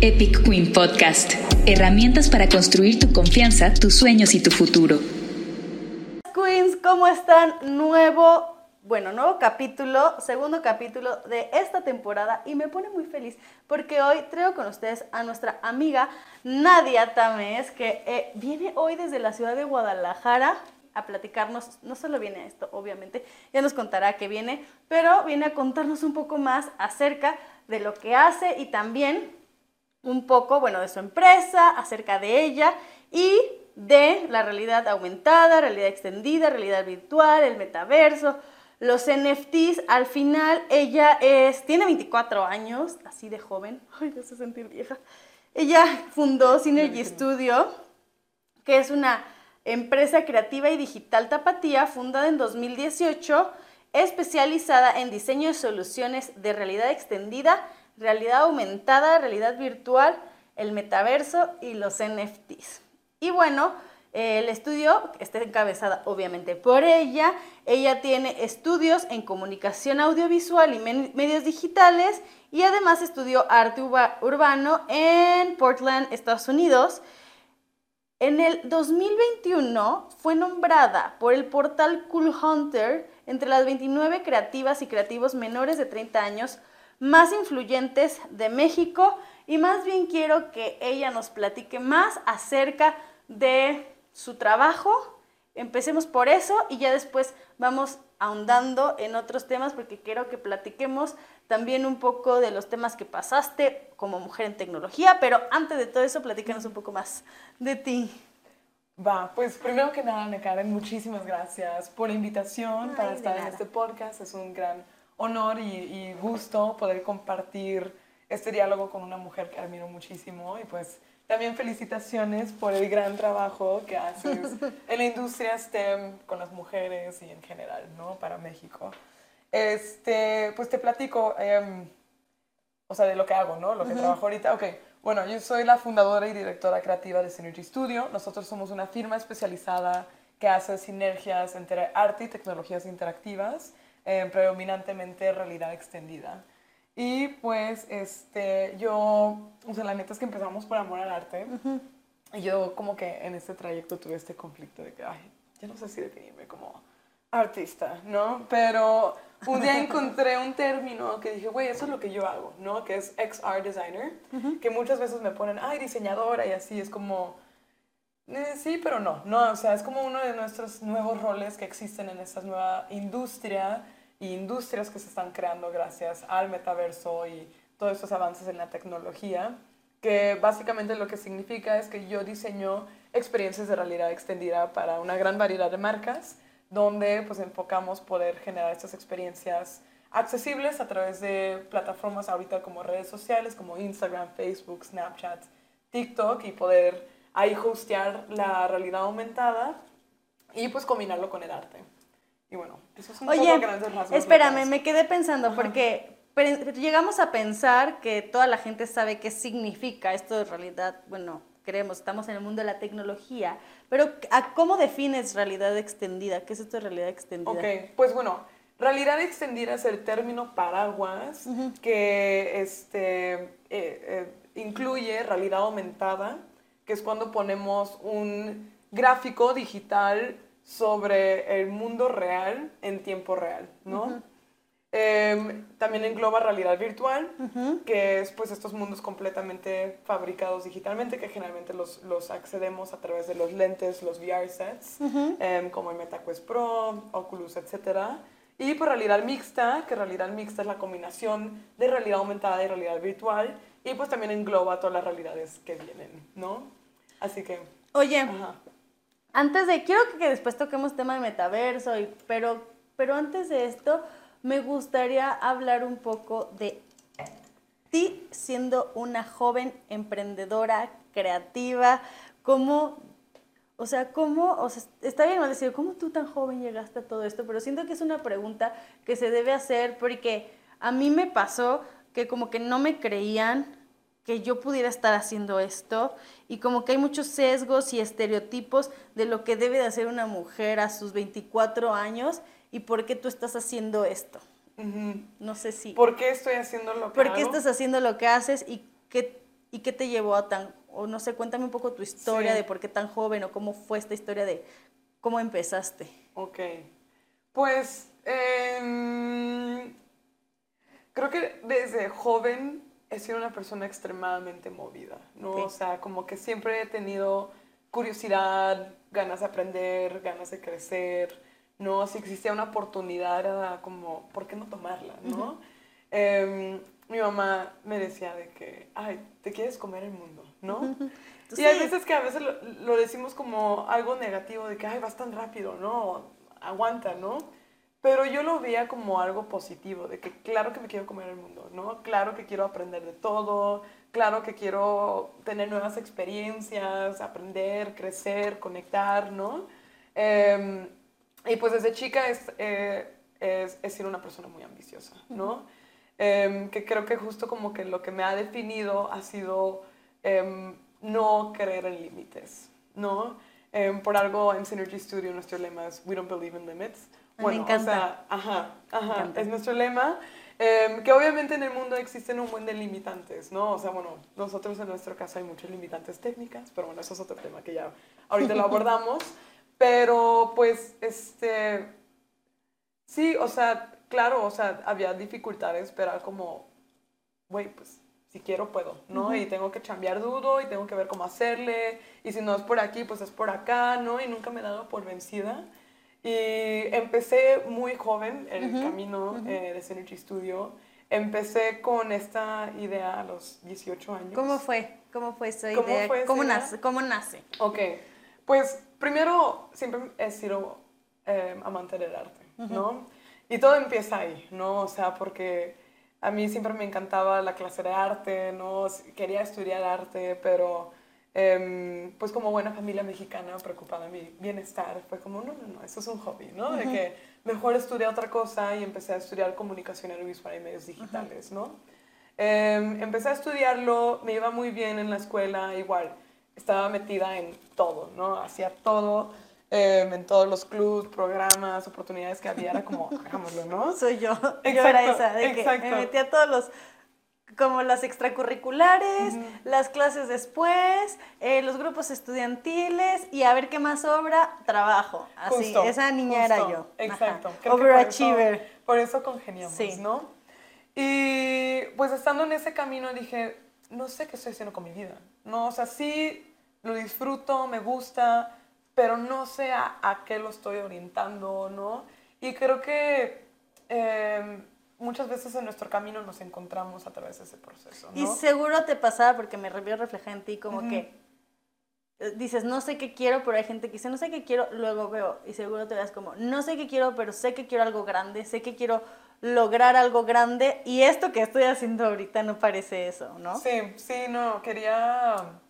Epic Queen Podcast. Herramientas para construir tu confianza, tus sueños y tu futuro. Queens, ¿cómo están? Nuevo, bueno, nuevo capítulo, segundo capítulo de esta temporada y me pone muy feliz porque hoy traigo con ustedes a nuestra amiga Nadia Tamés que eh, viene hoy desde la ciudad de Guadalajara a platicarnos, no solo viene esto, obviamente, ya nos contará que viene, pero viene a contarnos un poco más acerca de lo que hace y también un poco, bueno, de su empresa, acerca de ella y de la realidad aumentada, realidad extendida, realidad virtual, el metaverso, los NFTs. Al final ella es, tiene 24 años, así de joven, ay, me hace sentir vieja. Ella fundó Synergy Studio, que es una empresa creativa y digital tapatía fundada en 2018, especializada en diseño de soluciones de realidad extendida realidad aumentada, realidad virtual, el metaverso y los NFTs. Y bueno, el estudio está encabezada obviamente por ella. Ella tiene estudios en comunicación audiovisual y medios digitales y además estudió arte urbano en Portland, Estados Unidos. En el 2021 fue nombrada por el portal Cool Hunter entre las 29 creativas y creativos menores de 30 años más influyentes de México y más bien quiero que ella nos platique más acerca de su trabajo. Empecemos por eso y ya después vamos ahondando en otros temas porque quiero que platiquemos también un poco de los temas que pasaste como mujer en tecnología, pero antes de todo eso, platícanos un poco más de ti. Va, pues primero que nada, Karen, muchísimas gracias por la invitación para estar en este podcast. Es un gran honor y, gusto poder compartir este diálogo con una mujer que admiro muchísimo y pues también felicitaciones por el gran trabajo que haces en la industria STEM con las mujeres y en general, ¿no? Para México. Este, pues te platico, em, o sea, de lo que hago, ¿no? Lo que trabajo ahorita. Ok, bueno, yo soy la fundadora y directora creativa de Synergy Studio. Nosotros somos una firma especializada que hace sinergias entre arte y tecnologías interactivas eh, predominantemente realidad extendida. Y pues este, yo, o sea, la neta es que empezamos por amor al arte. Y yo como que en este trayecto tuve este conflicto de que, ay, ya no sé si definirme como artista, ¿no? Pero un día encontré un término que dije, güey, eso es lo que yo hago, ¿no? Que es XR designer, que muchas veces me ponen, ay, diseñadora y así, es como, eh, sí, pero no, no, o sea, es como uno de nuestros nuevos roles que existen en esta nueva industria y industrias que se están creando gracias al metaverso y todos estos avances en la tecnología, que básicamente lo que significa es que yo diseño experiencias de realidad extendida para una gran variedad de marcas, donde pues enfocamos poder generar estas experiencias accesibles a través de plataformas ahorita como redes sociales, como Instagram, Facebook, Snapchat, TikTok, y poder ahí hostear la realidad aumentada y pues combinarlo con el arte. Y bueno, eso es un Oye, poco grandes rasgos. Espérame, me quedé pensando, porque llegamos a pensar que toda la gente sabe qué significa esto de realidad, bueno, creemos, estamos en el mundo de la tecnología, pero ¿cómo defines realidad extendida? ¿Qué es esto de realidad extendida? Ok, pues bueno, realidad extendida es el término paraguas que este, eh, eh, incluye realidad aumentada, que es cuando ponemos un gráfico digital sobre el mundo real en tiempo real, ¿no? Em, también engloba realidad virtual, que es pues estos mundos completamente fabricados digitalmente, que generalmente los, los accedemos a través de los lentes, los VR sets, em, como el MetaQuest Pro, Oculus, etc. Y por pues, realidad mixta, que realidad mixta es la combinación de realidad aumentada y realidad virtual, y pues también engloba todas las realidades que vienen, ¿no? Así que... Oye, antes de, quiero que después toquemos tema de metaverso, pero, pero antes de esto, me gustaría hablar un poco de ti siendo una joven emprendedora, creativa, cómo, o sea, cómo, o sea, está bien decir, ¿cómo tú tan joven llegaste a todo esto? Pero siento que es una pregunta que se debe hacer porque a mí me pasó que como que no me creían que yo pudiera estar haciendo esto. Y como que hay muchos sesgos y estereotipos de lo que debe de hacer una mujer a sus 24 años y por qué tú estás haciendo esto. No sé si... ¿Por qué estoy haciendo lo que ¿Por qué estás haciendo lo que haces y qué ¿Y qué te llevó a tan, o no sé, cuéntame un poco tu historia de por qué tan joven o cómo fue esta historia de cómo empezaste? Ok, pues em, creo que desde joven he sido una persona extremadamente movida, ¿no? O sea, como que siempre he tenido curiosidad, ganas de aprender, ganas de crecer, ¿no? Si existía una oportunidad era como, ¿por qué no tomarla, no? Em, mi mamá me decía de que, ay, te quieres comer el mundo, ¿no? y hay veces que a veces lo, lo, decimos como algo negativo, de que, ay, vas tan rápido, ¿no? Aguanta, ¿no? Pero yo lo veía como algo positivo, de que claro que me quiero comer el mundo, ¿no? Claro que quiero aprender de todo, claro que quiero tener nuevas experiencias, aprender, crecer, conectar, ¿no? Em, y pues desde chica es, eh, es, es, ser una persona muy ambiciosa, ¿no? Em, que creo que justo como que lo que me ha definido ha sido em, no creer en límites, ¿no? por algo en Synergy Studio nuestro lema es We don't believe in limits. Bueno, Me encanta. O sea, ajá, ajá, es nuestro lema. Em, que obviamente en el mundo existen un buen de limitantes, ¿no? O sea, bueno, nosotros en nuestro caso hay muchas limitantes técnicas, pero bueno, eso es otro tema que ya ahorita lo abordamos. Pero pues, este, sí, o sea, claro, o sea, había dificultades, pero era como, güey, pues si quiero puedo, ¿no? Y tengo que cambiar dudo y tengo que ver cómo hacerle, y si no es por aquí, pues es por acá, ¿no? Y nunca me he dado por vencida. Y empecé muy joven el camino eh, de Synergy Studio. Empecé con esta idea a los 18 años. ¿Cómo fue? ¿Cómo fue esa idea? ¿Cómo, nace? ¿Cómo nace? Ok, pues primero siempre he sido eh, amante del arte, ¿no? Y todo empieza ahí, ¿no? O sea, porque a mí siempre me encantaba la clase de arte, ¿no? Quería estudiar arte, pero Em, pues como buena familia mexicana preocupada de mi bienestar, fue como, no, no, no, eso es un hobby, ¿no? De que mejor estudié otra cosa y empecé a estudiar comunicación audiovisual y medios digitales, ¿no? Em, empecé a estudiarlo, me iba muy bien en la escuela, igual, estaba metida en todo, ¿no? Hacía todo, em, en todos los clubs, programas, oportunidades que había, era como, hagámoslo, ¿no? Soy yo, exacto, yo era esa, de que me metía a todos los como las extracurriculares, las clases después, eh, los grupos estudiantiles y a ver qué más sobra, trabajo. Así, esa niña era yo. Exacto. Overachiever. Por eso, congeniamos, ¿no? Y pues estando en ese camino dije, no sé qué estoy haciendo con mi vida. No, o sea, sí lo disfruto, me gusta, pero no sé a, qué lo estoy orientando, ¿no? Y creo que... Em, muchas veces en nuestro camino nos encontramos a través de ese proceso. Y seguro te pasaba, porque me veo reflejada en ti, como que eh, dices, no sé qué quiero, pero hay gente que dice, no sé qué quiero, luego veo, y seguro te das como, no sé qué quiero, pero sé que quiero algo grande, sé que quiero lograr algo grande, y esto que estoy haciendo ahorita no parece eso, ¿no? Sí, sí, no, quería,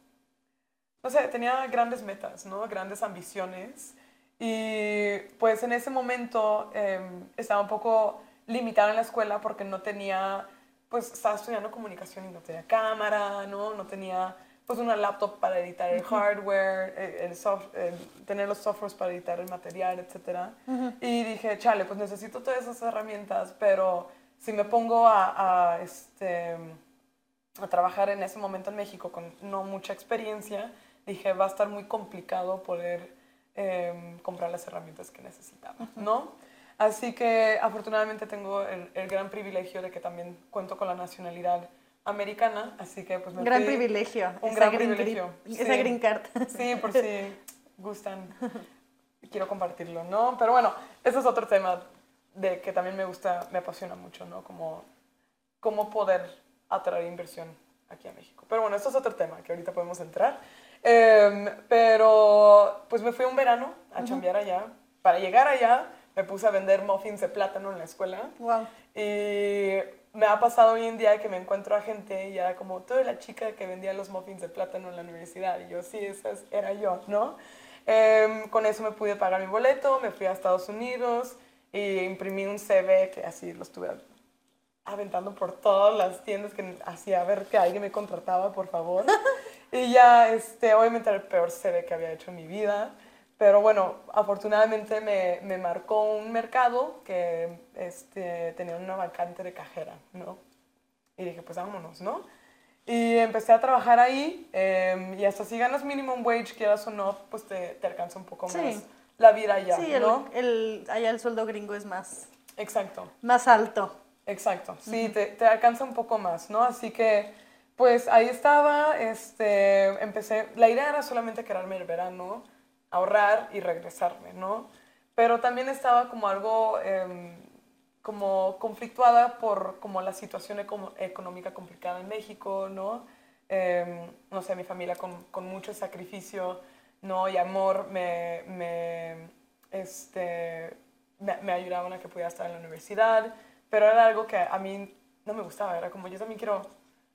no sé, tenía grandes metas, ¿no? Grandes ambiciones, y pues en ese momento em, estaba un poco limitada en la escuela porque no tenía, pues estaba estudiando comunicación y no tenía cámara, ¿no? No tenía pues una laptop para editar el hardware, eh, el, soft, tener los softwares para editar el material, etc. Y dije, chale, pues necesito todas esas herramientas, pero si me pongo a, a, este, a trabajar en ese momento en México con no mucha experiencia, dije, va a estar muy complicado poder em, comprar las herramientas que necesitaba, ¿no? Así que afortunadamente tengo el, gran privilegio de que también cuento con la nacionalidad americana, así que pues me Gran privilegio. Un gran privilegio. Esa green card. Sí, por si gustan. Quiero compartirlo, ¿no? Pero bueno, ese es otro tema de que también me gusta, me apasiona mucho, ¿no? Como cómo poder atraer inversión aquí a México. Pero bueno, esto es otro tema que ahorita podemos entrar. Em, pero pues me fui un verano a chambear allá. Para llegar allá me puse a vender muffins de plátano en la escuela. Wow. Y me ha pasado hoy en día que me encuentro a gente y era como, eres la chica que vendía los muffins de plátano en la universidad. Y yo, sí, esa era yo, ¿no? Em, con eso me pude pagar mi boleto, me fui a Estados Unidos y imprimí un CV que así lo estuve aventando por todas las tiendas que hacía ver que alguien me contrataba, por favor. y ya, este, obviamente era el peor CV que había hecho en mi vida. Pero bueno, afortunadamente me, me marcó un mercado que este, tenía una vacante de cajera, ¿no? Y dije, pues vámonos, ¿no? Y empecé a trabajar ahí em, y hasta si ganas minimum wage, quieras o no, pues te, te alcanza un poco Sí. más la vida allá, Sí, el, ¿no? el- allá el sueldo gringo es más, Exacto. más alto. Exacto, sí, te, te alcanza un poco más, ¿no? Así que, pues ahí estaba, este, empecé, la idea era solamente quedarme el verano, ahorrar y regresarme, ¿no? Pero también estaba como algo, em, como conflictuada por como la situación económica complicada en México, ¿no? Em, no sé, mi familia con, con mucho sacrificio, ¿no? Y amor me, me, este, me, me ayudaban a que pudiera estar en la universidad, pero era algo que a mí no me gustaba, era como yo también quiero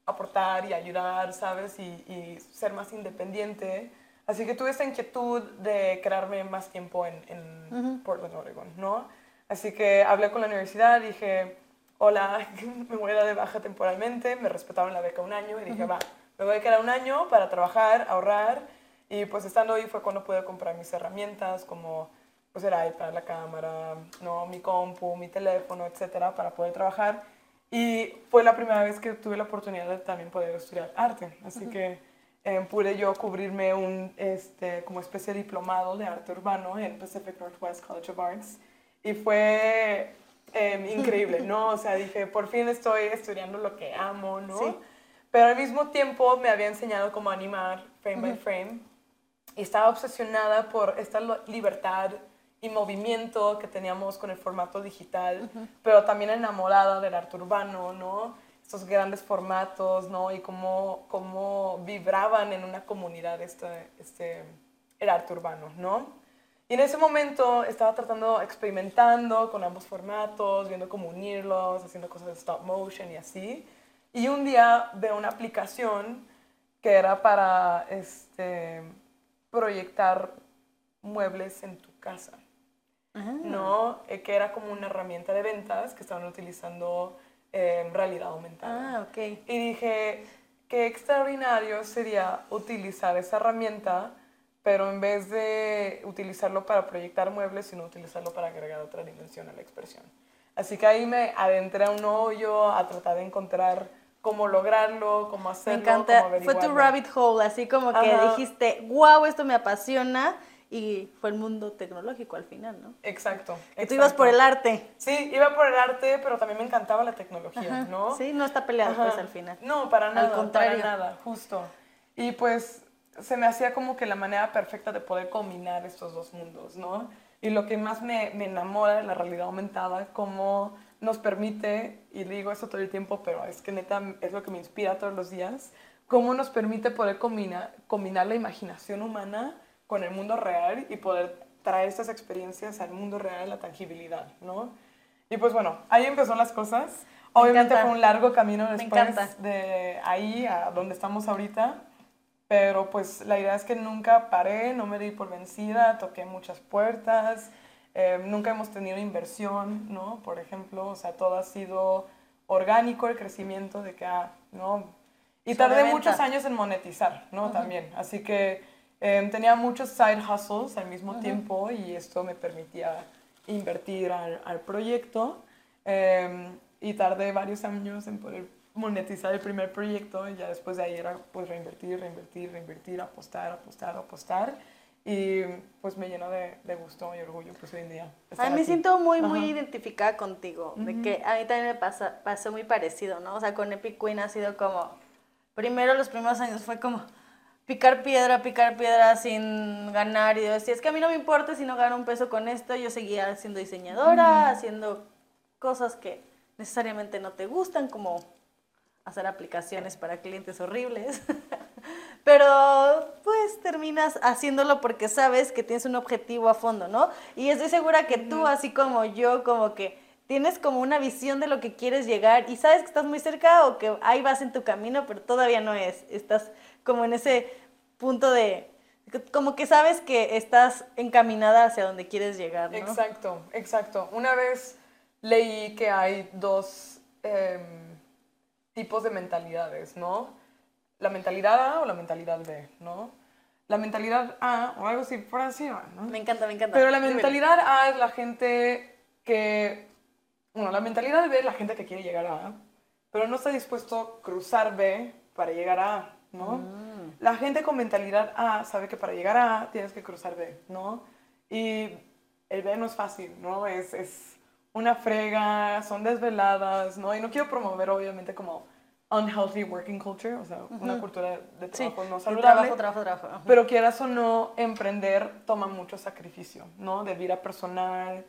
aportar y ayudar, ¿sabes? Y, y ser más independiente. Así que tuve esa inquietud de quedarme más tiempo en, en Portland, Oregon, ¿no? Así que hablé con la universidad, dije, hola, me voy a dar de baja temporalmente, me respetaron la beca un año y dije, va, me voy a quedar un año para trabajar, ahorrar y pues estando ahí fue cuando pude comprar mis herramientas como pues el iPad, la cámara, no, mi compu, mi teléfono, etcétera, para poder trabajar. Y fue la primera vez que tuve la oportunidad de también poder estudiar arte. Así que eh, pude yo cubrirme un este, como especie de diplomado de arte urbano en Pacific Northwest College of Arts. Y fue eh, increíble, ¿no? O sea, dije, por fin estoy estudiando lo que amo, ¿no? Sí. Pero al mismo tiempo me había enseñado cómo animar frame by frame y estaba obsesionada por esta libertad y movimiento que teníamos con el formato digital, pero también enamorada del arte urbano, ¿no? Estos grandes formatos, ¿no? Y cómo, cómo vibraban en una comunidad este, este, el arte urbano, ¿no? Y en ese momento estaba tratando, experimentando con ambos formatos, viendo cómo unirlos, haciendo cosas de stop motion y así. Y un día veo una aplicación que era para este, proyectar muebles en tu casa. ¿no? Eh, que era como una herramienta de ventas que estaban utilizando eh, realidad aumentada. Ah, ok. Y dije, qué extraordinario sería utilizar esa herramienta, pero en vez de utilizarlo para proyectar muebles, sino utilizarlo para agregar otra dimensión a la expresión. Así que ahí me adentré a un hoyo a tratar de encontrar cómo lograrlo, cómo Me hacerlo, encanta. cómo Fue tu rabbit hole, así como que Ajá. dijiste, wow, esto me apasiona. Y fue el mundo tecnológico al final, ¿no? Exacto. Que tú ibas por el arte. Sí, iba por el arte, pero también me encantaba la tecnología, Ajá. ¿no? Sí, no está peleado pues al final. No, para Al nada. contrario. Para nada, justo. Y pues se me hacía como que la manera perfecta de poder combinar estos dos mundos, ¿no? Y lo que más me, me enamora de la realidad aumentada, cómo nos permite, y digo esto todo el tiempo, pero es que neta es lo que me inspira todos los días, cómo nos permite poder combinar, combinar la imaginación humana con el mundo real y poder traer estas experiencias al mundo real, la tangibilidad, ¿no? Y pues bueno, ahí empezó las cosas. Obviamente encanta. fue un largo camino después de ahí a donde estamos ahorita, pero pues la idea es que nunca paré, no me di por vencida, toqué muchas puertas, eh, nunca hemos tenido inversión, ¿no? Por ejemplo, o sea, todo ha sido orgánico el crecimiento de que, ah, ¿no? Y tardé muchos años en monetizar, ¿no? También, así que eh, tenía muchos side hustles al mismo tiempo y esto me permitía invertir al, al proyecto eh, y tardé varios años en poder monetizar el primer proyecto y ya después de ahí era pues reinvertir, reinvertir, reinvertir, apostar, apostar, apostar y pues me llenó de, de gusto y orgullo pues hoy en día. estar A mí me aquí. siento muy, muy Ajá. identificada contigo, de que a mí también me pasa, pasó muy parecido, ¿no? O sea, con Epic Queen ha sido como, primero los primeros años fue como picar piedra, picar piedra sin ganar y decir, es que a mí no me importa si no gano un peso con esto, yo seguía siendo diseñadora, haciendo cosas que necesariamente no te gustan, como hacer aplicaciones para clientes horribles. Pero pues terminas haciéndolo porque sabes que tienes un objetivo a fondo, ¿no? Y estoy segura que tú, así como yo, como que tienes como una visión de lo que quieres llegar y sabes que estás muy cerca o que ahí vas en tu camino, pero todavía no es. Estás como en ese punto de, como que sabes que estás encaminada hacia donde quieres llegar, ¿no? Exacto, exacto. Una vez leí que hay dos em, tipos de mentalidades, ¿no? La mentalidad A o la mentalidad B, ¿no? La mentalidad A, o algo así, por así va, ¿no? Me encanta, me encanta. Pero la mentalidad A es la gente que, bueno, la mentalidad B es la gente que quiere llegar a A, pero no está dispuesto a cruzar B para llegar a, ¿no? La gente con mentalidad A sabe que para llegar a tienes que cruzar B, ¿no? Y el B no es fácil, ¿no? Es, es una frega, son desveladas, ¿no? Y no quiero promover, obviamente, como unhealthy working culture, o sea, una cultura de trabajo no saludable. Trabajo, trabajo, trabajo. Pero quieras o no, emprender toma mucho sacrificio, ¿no? De vida personal,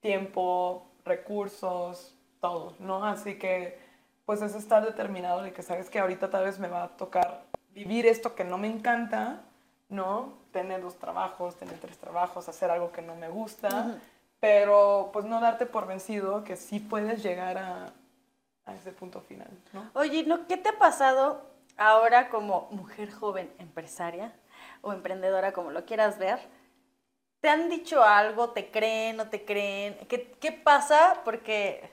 tiempo, recursos, todo, ¿no? Así que, pues es estar determinado de que sabes que ahorita tal vez me va a tocar vivir esto que no me encanta, ¿no? Tener dos trabajos, tener tres trabajos, hacer algo que no me gusta, pero pues no darte por vencido que sí puedes llegar a, a ese punto final, ¿no? Oye, ¿no? ¿qué te ha pasado ahora como mujer joven empresaria o emprendedora, como lo quieras ver? ¿Te han dicho algo? ¿Te creen? ¿No te creen? ¿Qué, qué pasa? Porque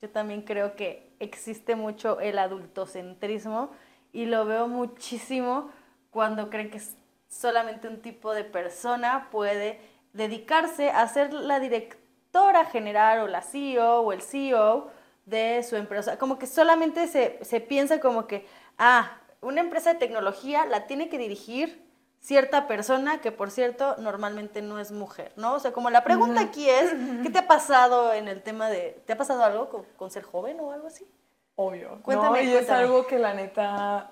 yo también creo que existe mucho el adultocentrismo y lo veo muchísimo cuando creen que solamente un tipo de persona puede dedicarse a ser la directora general o la CEO o el CEO de su empresa. Como que solamente se, se piensa como que, ah, una empresa de tecnología la tiene que dirigir cierta persona que, por cierto, normalmente no es mujer, ¿no? O sea, como la pregunta aquí es, ¿qué te ha pasado en el tema de, ¿te ha pasado algo con, con ser joven o algo así? Obvio. Cuéntame, ¿no? Y es algo que la neta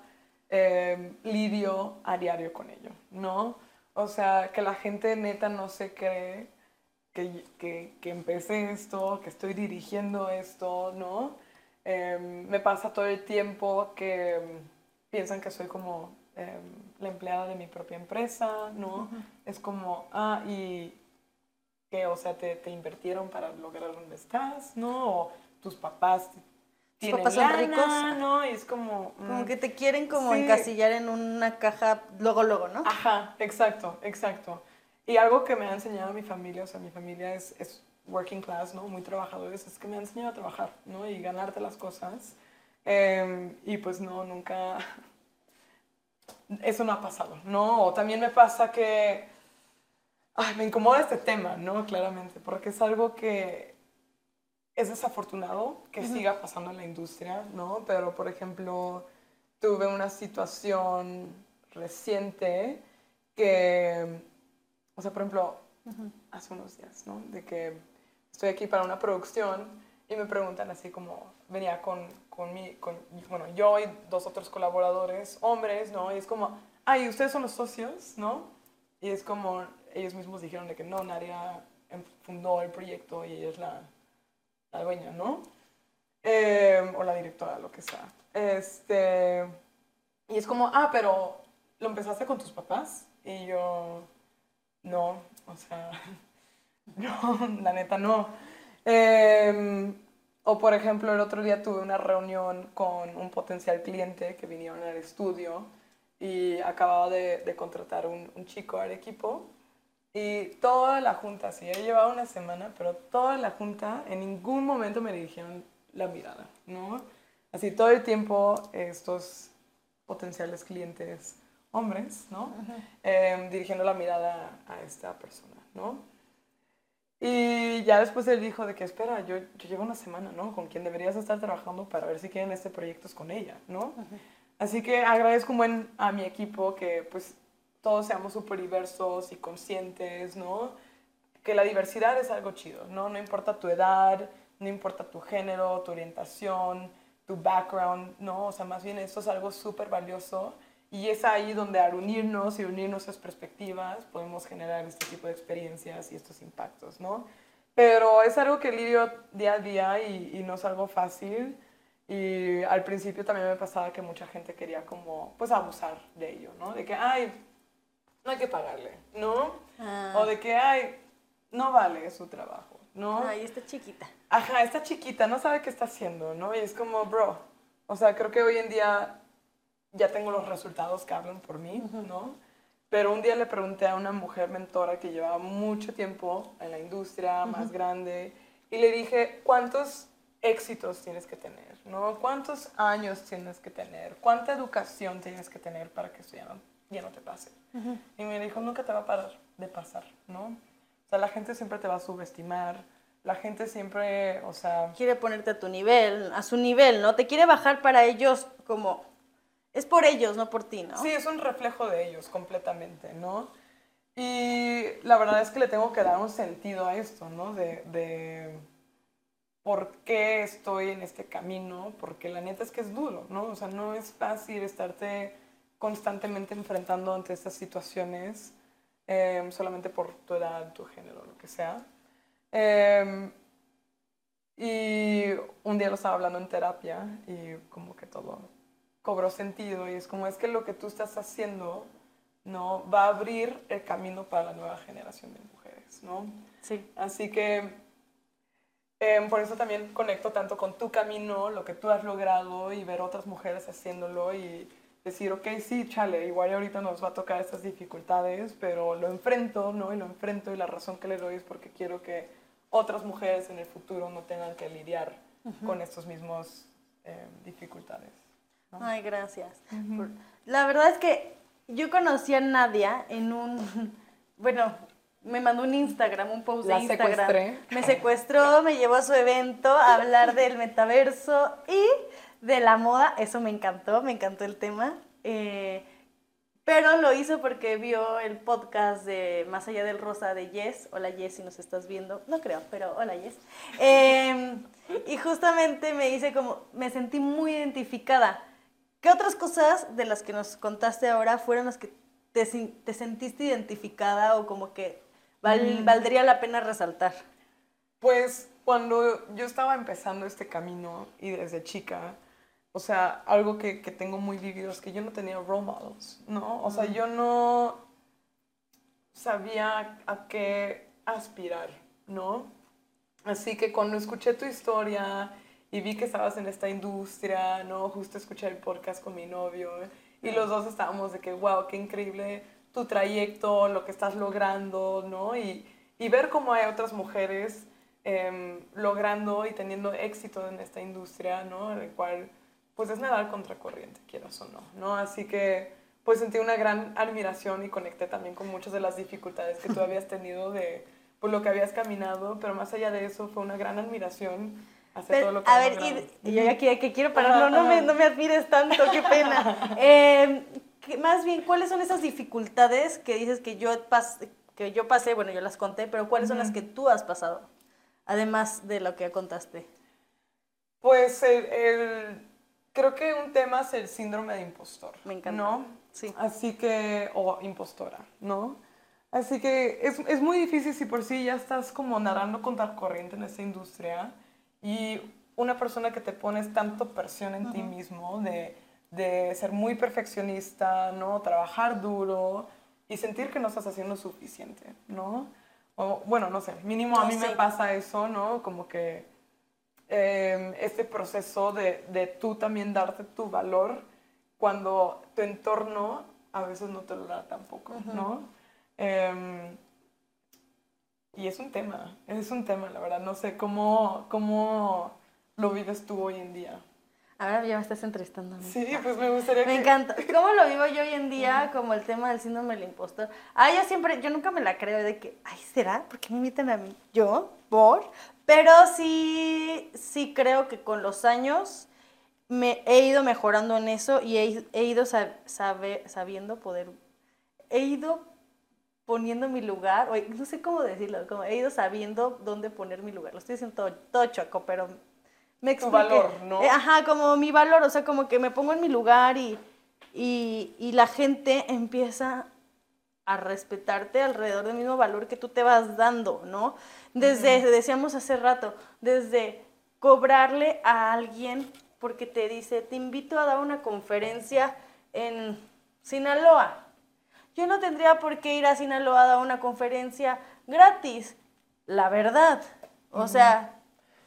eh, lidio a diario con ello, ¿no? O sea, que la gente neta no se cree que, que, que empecé esto, que estoy dirigiendo esto, ¿no? Eh, me pasa todo el tiempo que em, piensan que soy como em, la empleada de mi propia empresa, ¿no? Es como, ah, y que, o sea, te, te invirtieron para lograr donde estás, ¿no? O tus papás tienen papás son lana, ricos. ¿no? Y es como... Como mm, que te quieren como Sí. encasillar en una caja luego, luego, ¿no? Ajá, exacto, exacto. Y algo que me ha enseñado mi familia, o sea, mi familia es, es working class, ¿no? Muy trabajadores, es que me ha enseñado a trabajar, ¿no? Y ganarte las cosas. Em, y pues no, nunca... Eso no ha pasado, ¿no? O también me pasa que... Ay, me incomoda este tema, ¿no? Claramente, porque es algo que es desafortunado que siga pasando en la industria, ¿no? Pero, por ejemplo, tuve una situación reciente que, o sea, por ejemplo, hace unos días, ¿no? De que estoy aquí para una producción y me preguntan así como, venía con, con mi, con, bueno, yo y dos otros colaboradores, hombres, ¿no? Y es como, ay, ¿ustedes son los socios, no? Y es como, ellos mismos dijeron de que no, Nadia fundó el proyecto y ella es la, la dueña, ¿no? Eh, o la directora, lo que sea. Este, y es como, ah, pero ¿lo empezaste con tus papás? Y yo, no, o sea, no, la neta no. Eh, o por ejemplo, el otro día tuve una reunión con un potencial cliente que vinieron al estudio y acababa de, de contratar un, un chico al equipo. Y toda la junta, sí, ya llevaba una semana, pero toda la junta en ningún momento me dirigieron la mirada, ¿no? Así todo el tiempo estos potenciales clientes hombres, ¿no? Em, dirigiendo la mirada a esta persona, ¿no? Y ya después él dijo de que, espera, yo, yo llevo una semana, ¿no? Con quien deberías estar trabajando para ver si quieren este proyecto es con ella, ¿no? Así que agradezco un buen a mi equipo que pues todos seamos súper diversos y conscientes, ¿no? Que la diversidad es algo chido, ¿no? No importa tu edad, no importa tu género, tu orientación, tu background, ¿no? O sea, más bien esto es algo súper valioso y es ahí donde al unirnos y unir nuestras perspectivas podemos generar este tipo de experiencias y estos impactos, ¿no? Pero es algo que lidio día a día y, y no es algo fácil. Y al principio también me pasaba que mucha gente quería como, pues, abusar de ello, ¿no? De que, ay, no hay que pagarle, ¿no? Ah. O de que, ay, no vale su trabajo, ¿no? Ay, está chiquita. Ajá, esta chiquita no sabe qué está haciendo, ¿no? Y es como, bro, o sea, creo que hoy en día ya tengo los resultados que hablan por mí, ¿no? Pero un día le pregunté a una mujer mentora que llevaba mucho tiempo en la industria, más grande, y le dije, ¿cuántos éxitos tienes que tener, ¿no? ¿Cuántos años tienes que tener? ¿Cuánta educación tienes que tener para que esto ya no, ya no te pase? Y me dijo, nunca te va a parar de pasar, ¿no? O sea, la gente siempre te va a subestimar, la gente siempre, o sea, Quiere ponerte a tu nivel, a su nivel, ¿no? Te quiere bajar para ellos como es por ellos, no por ti, ¿no? Sí, es un reflejo de ellos completamente, ¿no? Y la verdad es que le tengo que dar un sentido a esto, ¿no? De, de por qué estoy en este camino, porque la neta es que es duro, ¿no? O sea, no es fácil estarte constantemente enfrentando ante estas situaciones em, solamente por tu edad, tu género, lo que sea. Em, y un día lo estaba hablando en terapia y como que todo cobró sentido y es como es que lo que tú estás haciendo no va a abrir el camino para la nueva generación de mujeres, ¿no? Sí. Así que em, por eso también conecto tanto con tu camino, lo que tú has logrado y ver otras mujeres haciéndolo y decir, ok, sí, chale, igual ahorita nos va a tocar estas dificultades, pero lo enfrento, ¿no? Y lo enfrento y la razón que le doy es porque quiero que otras mujeres en el futuro no tengan que lidiar con estos mismos eh, dificultades. Ay, gracias. La verdad es que yo conocí a Nadia en un, bueno, me mandó un Instagram, un post de Instagram. Secuestré. Me secuestró, me llevó a su evento a hablar del metaverso y de la moda. Eso me encantó, me encantó el tema. Eh, pero lo hizo porque vio el podcast de Más allá del rosa de Yes. Hola Yes, si nos estás viendo. No creo, pero hola Yes. Em, y justamente me dice como, me sentí muy identificada. ¿Qué otras cosas de las que nos contaste ahora fueron las que te, te sentiste identificada o como que mm. valdría la pena resaltar? Pues cuando yo estaba empezando este camino y desde chica, o sea, algo que, que, tengo muy vivido es que yo no tenía role models, ¿no? O sea, yo no sabía a qué aspirar, ¿no? Así que cuando escuché tu historia y vi que estabas en esta industria, ¿no? Justo escuché el podcast con mi novio y los dos estábamos de que, wow, qué increíble tu trayecto, lo que estás logrando, ¿no? Y, y ver cómo hay otras mujeres eh, logrando y teniendo éxito en esta industria, ¿no? En el cual pues es nadar contracorriente, quieras o no, ¿no? Así que pues sentí una gran admiración y conecté también con muchas de las dificultades que tú habías tenido de por lo que habías caminado, pero más allá de eso fue una gran admiración hacia todo lo que A ver, y, yo ya que, que quiero pararlo, no me, no me admires tanto, qué pena. Eh, más bien, ¿cuáles son esas dificultades que dices que yo, que yo pasé? Bueno, yo las conté, pero ¿cuáles son las que tú has pasado? Además de lo que contaste. Pues el creo que un tema es el síndrome de impostor. Me encanta. ¿No? Sí. Así que, o impostora, ¿no? Así que es, es, muy difícil si por sí ya estás como nadando contra corriente en esta industria y una persona que te pones tanto presión en ti mismo de, de, ser muy perfeccionista, ¿no? Trabajar duro y sentir que no estás haciendo suficiente, ¿no? O, bueno, no sé, mínimo a mí me pasa eso, ¿no? Como que Em, este proceso de, de, tú también darte tu valor cuando tu entorno a veces no te lo da tampoco, ¿no? Em, y es un tema, es un tema, la verdad. No sé cómo, cómo lo vives tú hoy en día. Ahora ya me estás entrevistando. Sí, pues me gustaría Me encanta. ¿Cómo lo vivo yo hoy en día como el tema del síndrome del impostor? Ah, yo siempre, yo nunca me la creo de que, ay, ¿será? ¿Por qué me invitan a mí? ¿Yo? ¿Por? Pero sí, sí creo que con los años me he ido mejorando en eso y he, ido sabiendo poder, he ido poniendo mi lugar, no sé cómo decirlo, como he ido sabiendo dónde poner mi lugar. Lo estoy diciendo todo, todo choco, pero me expliqué. Tu valor, ¿no? Eh, ajá, como mi valor, o sea, como que me pongo en mi lugar y, y, y la gente empieza a respetarte alrededor del mismo valor que tú te vas dando, ¿no? Desde, decíamos hace rato, desde cobrarle a alguien porque te dice, te invito a dar una conferencia en Sinaloa. Yo no tendría por qué ir a Sinaloa a dar una conferencia gratis, la verdad. O sea...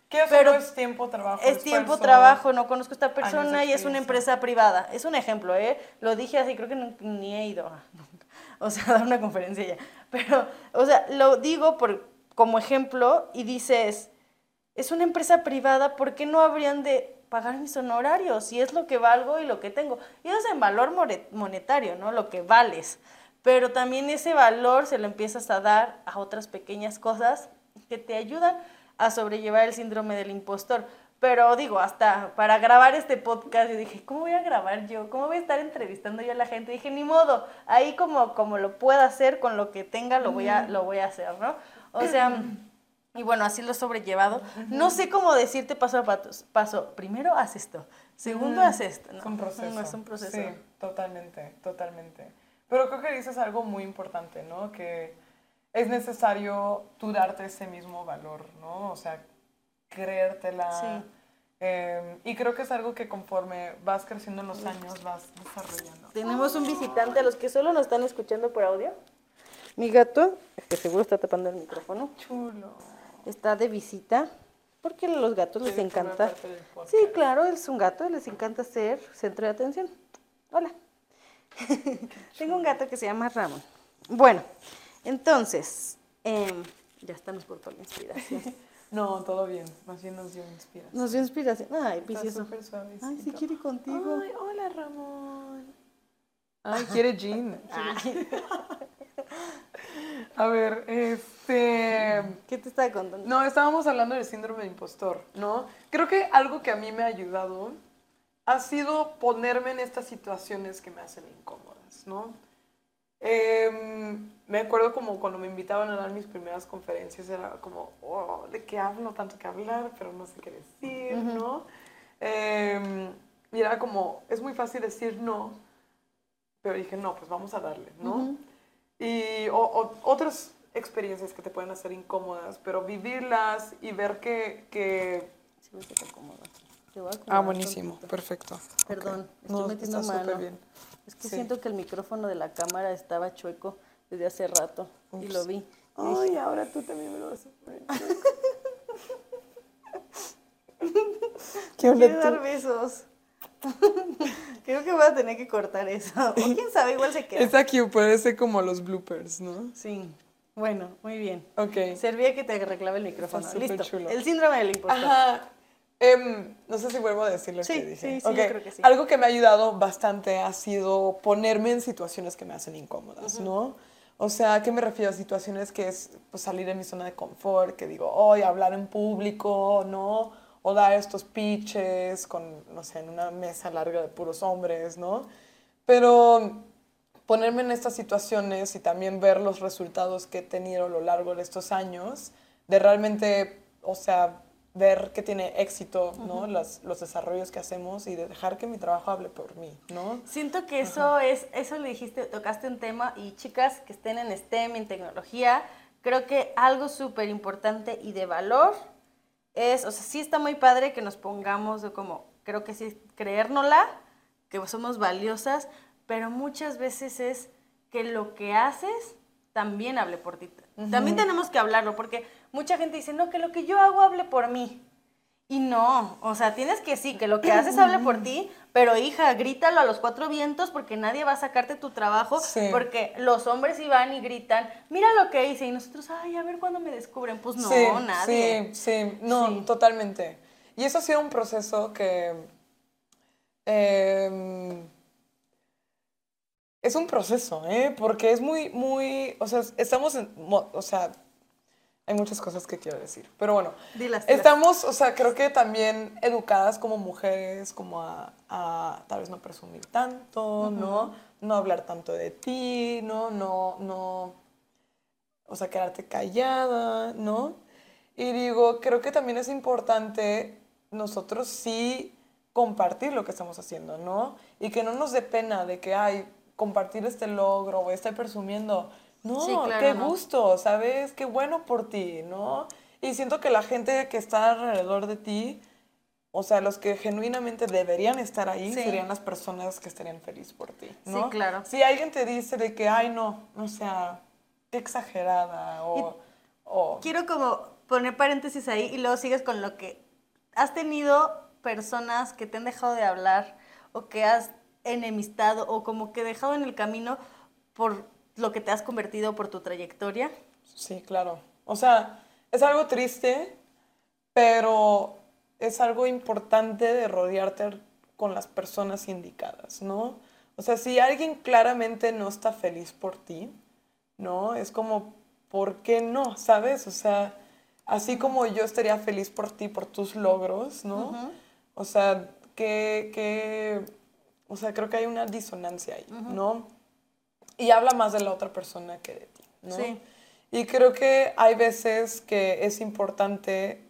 ¿Qué pero es tiempo trabajo? Es tiempo trabajo, no conozco a esta persona y es una empresa privada. Es un ejemplo, ¿eh? Lo dije así, creo que ni he ido o sea, dar una conferencia ya. Pero, o sea, lo digo por, como ejemplo y dices, es una empresa privada, ¿por qué no habrían de pagar mis honorarios? Si es lo que valgo y lo que tengo. Y eso es en valor monetario, ¿no? Lo que vales. Pero también ese valor se lo empiezas a dar a otras pequeñas cosas que te ayudan a sobrellevar el síndrome del impostor. Pero digo, hasta para grabar este podcast, yo dije, ¿cómo voy a grabar yo? ¿Cómo voy a estar entrevistando yo a la gente? dije, ni modo, ahí como, como lo pueda hacer, con lo que tenga, lo voy a, lo voy a hacer, ¿no? O sea, y bueno, así lo he sobrellevado. No sé cómo decirte paso a paso. paso. Primero haz esto, segundo haz esto. No, es un proceso. No es un proceso. Sí, totalmente, totalmente. Pero creo que dices algo muy importante, ¿no? Que es necesario tú darte ese mismo valor, ¿no? O sea, creértela. Sí. Eh, y creo que es algo que conforme vas creciendo en los años vas desarrollando. Tenemos un visitante, a los que solo nos están escuchando por audio. Mi gato, que seguro está tapando el micrófono, Chulo. está de visita. Porque a los gatos les encanta. Sí, claro, es un gato, les encanta ser centro de atención. Hola. Tengo un gato que se llama Ramón. Bueno, entonces, em, ya estamos por toda la inspiración. No, todo bien. Más bien nos dio inspiración. Nos dio inspiración. Ay, vicioso. Ay, sí quiere contigo. Ay, hola, Ramón. Ay, quiere Jean. A ver, este... ¿Qué te estaba contando? No, estábamos hablando del síndrome de impostor, ¿no? Creo que algo que a mí me ha ayudado ha sido ponerme en estas situaciones que me hacen incómodas, ¿no? Em, me acuerdo como cuando me invitaban a dar mis primeras conferencias, era como, oh, ¿de qué hablo? Tanto que hablar, pero no sé qué decir, ¿no? Em, y era como, es muy fácil decir no, pero dije, no, pues vamos a darle, ¿no? Ujú. Y o- o- otras experiencias que te pueden hacer incómodas, pero vivirlas y ver que... que... Sí, ves que te Te voy a Ah, buenísimo, perfecto. Perdón, estoy No, metiendo está mano. súper bien. Es que Sí. siento que el micrófono de la cámara estaba chueco desde hace rato y lo vi. Ay, dije, ahora tú también me lo vas a poner. ¿Qué onda quiero dar besos. Creo que voy a tener que cortar eso. O quién sabe, igual se queda. Esta cute puede ser como los bloopers, ¿no? Sí. Bueno, muy bien. Ok. Servía que te arreglaba el micrófono. Está Listo. chulo. El síndrome del impostor. Ajá. Em, no sé si vuelvo a decir lo Sí, que dije. sí, sí, yo Ok. creo que sí. Algo que me ha ayudado bastante ha sido ponerme en situaciones que me hacen incómodas, ¿no? O sea, ¿a qué me refiero? A situaciones que es pues, salir de mi zona de confort, que digo, hoy hablar en público, ¿no? O dar estos pitches con, no sé, en una mesa larga de puros hombres, ¿no? Pero ponerme en estas situaciones y también ver los resultados que he tenido a lo largo de estos años, de realmente, o sea, ver que tiene éxito, ¿no? Las- los desarrollos que hacemos y de dejar que mi trabajo hable por mí, ¿no? Siento que eso es, eso le dijiste, tocaste un tema y chicas que estén en STEM, en tecnología, creo que algo súper importante y de valor es, o sea, sí está muy padre que nos pongamos de como, creo que sí, creérnosla, que somos valiosas, pero muchas veces es que lo que haces también hable por ti. También tenemos que hablarlo, porque mucha gente dice, no, que lo que yo hago hable por mí. Y no, o sea, tienes que sí, que lo que haces hable por ti, pero hija, grítalo a los cuatro vientos porque nadie va a sacarte tu trabajo, Sí. porque los hombres van y gritan, mira lo que hice, y nosotros, ay, a ver cuándo me descubren. Pues no, sí, nadie. Sí, sí, no, Sí. totalmente. Y eso ha sido un proceso que... em, es un proceso, ¿eh? Porque es muy, muy... O sea, estamos en... O sea, hay muchas cosas que quiero decir. Pero bueno, Dilas, estamos, o sea, creo que también educadas como mujeres, como a, a tal vez no presumir tanto, ¿no? No hablar tanto de ti, ¿no? No, no o sea, quedarte callada, ¿no? Y digo, creo que también es importante nosotros sí compartir lo que estamos haciendo, ¿no? Y que no nos dé pena de que, ay, compartir este logro o estar presumiendo. No, Sí, claro, qué no. gusto, ¿sabes? Qué bueno por ti, ¿no? Y siento que la gente que está alrededor de ti, o sea, los que genuinamente deberían estar ahí Sí. serían las personas que estarían felices por ti, ¿no? Sí, claro. Si alguien te dice de que, ay, no, o sea, qué exagerada, o... o- Quiero como poner paréntesis ahí y luego sigues con lo que has tenido personas que te han dejado de hablar o que has enemistado o como que dejado en el camino por lo que te has convertido por tu trayectoria. Sí, claro. O sea, es algo triste, pero es algo importante de rodearte con las personas indicadas, ¿no? O sea, si alguien claramente no está feliz por ti, ¿no? Es como, ¿por qué no? ¿Sabes? O sea, Así como yo estaría feliz por ti, por tus logros, ¿no? O sea, que, que, o sea, creo que hay una disonancia ahí, ¿no? Y habla más de la otra persona que de ti, ¿no? Sí. Y creo que hay veces que es importante,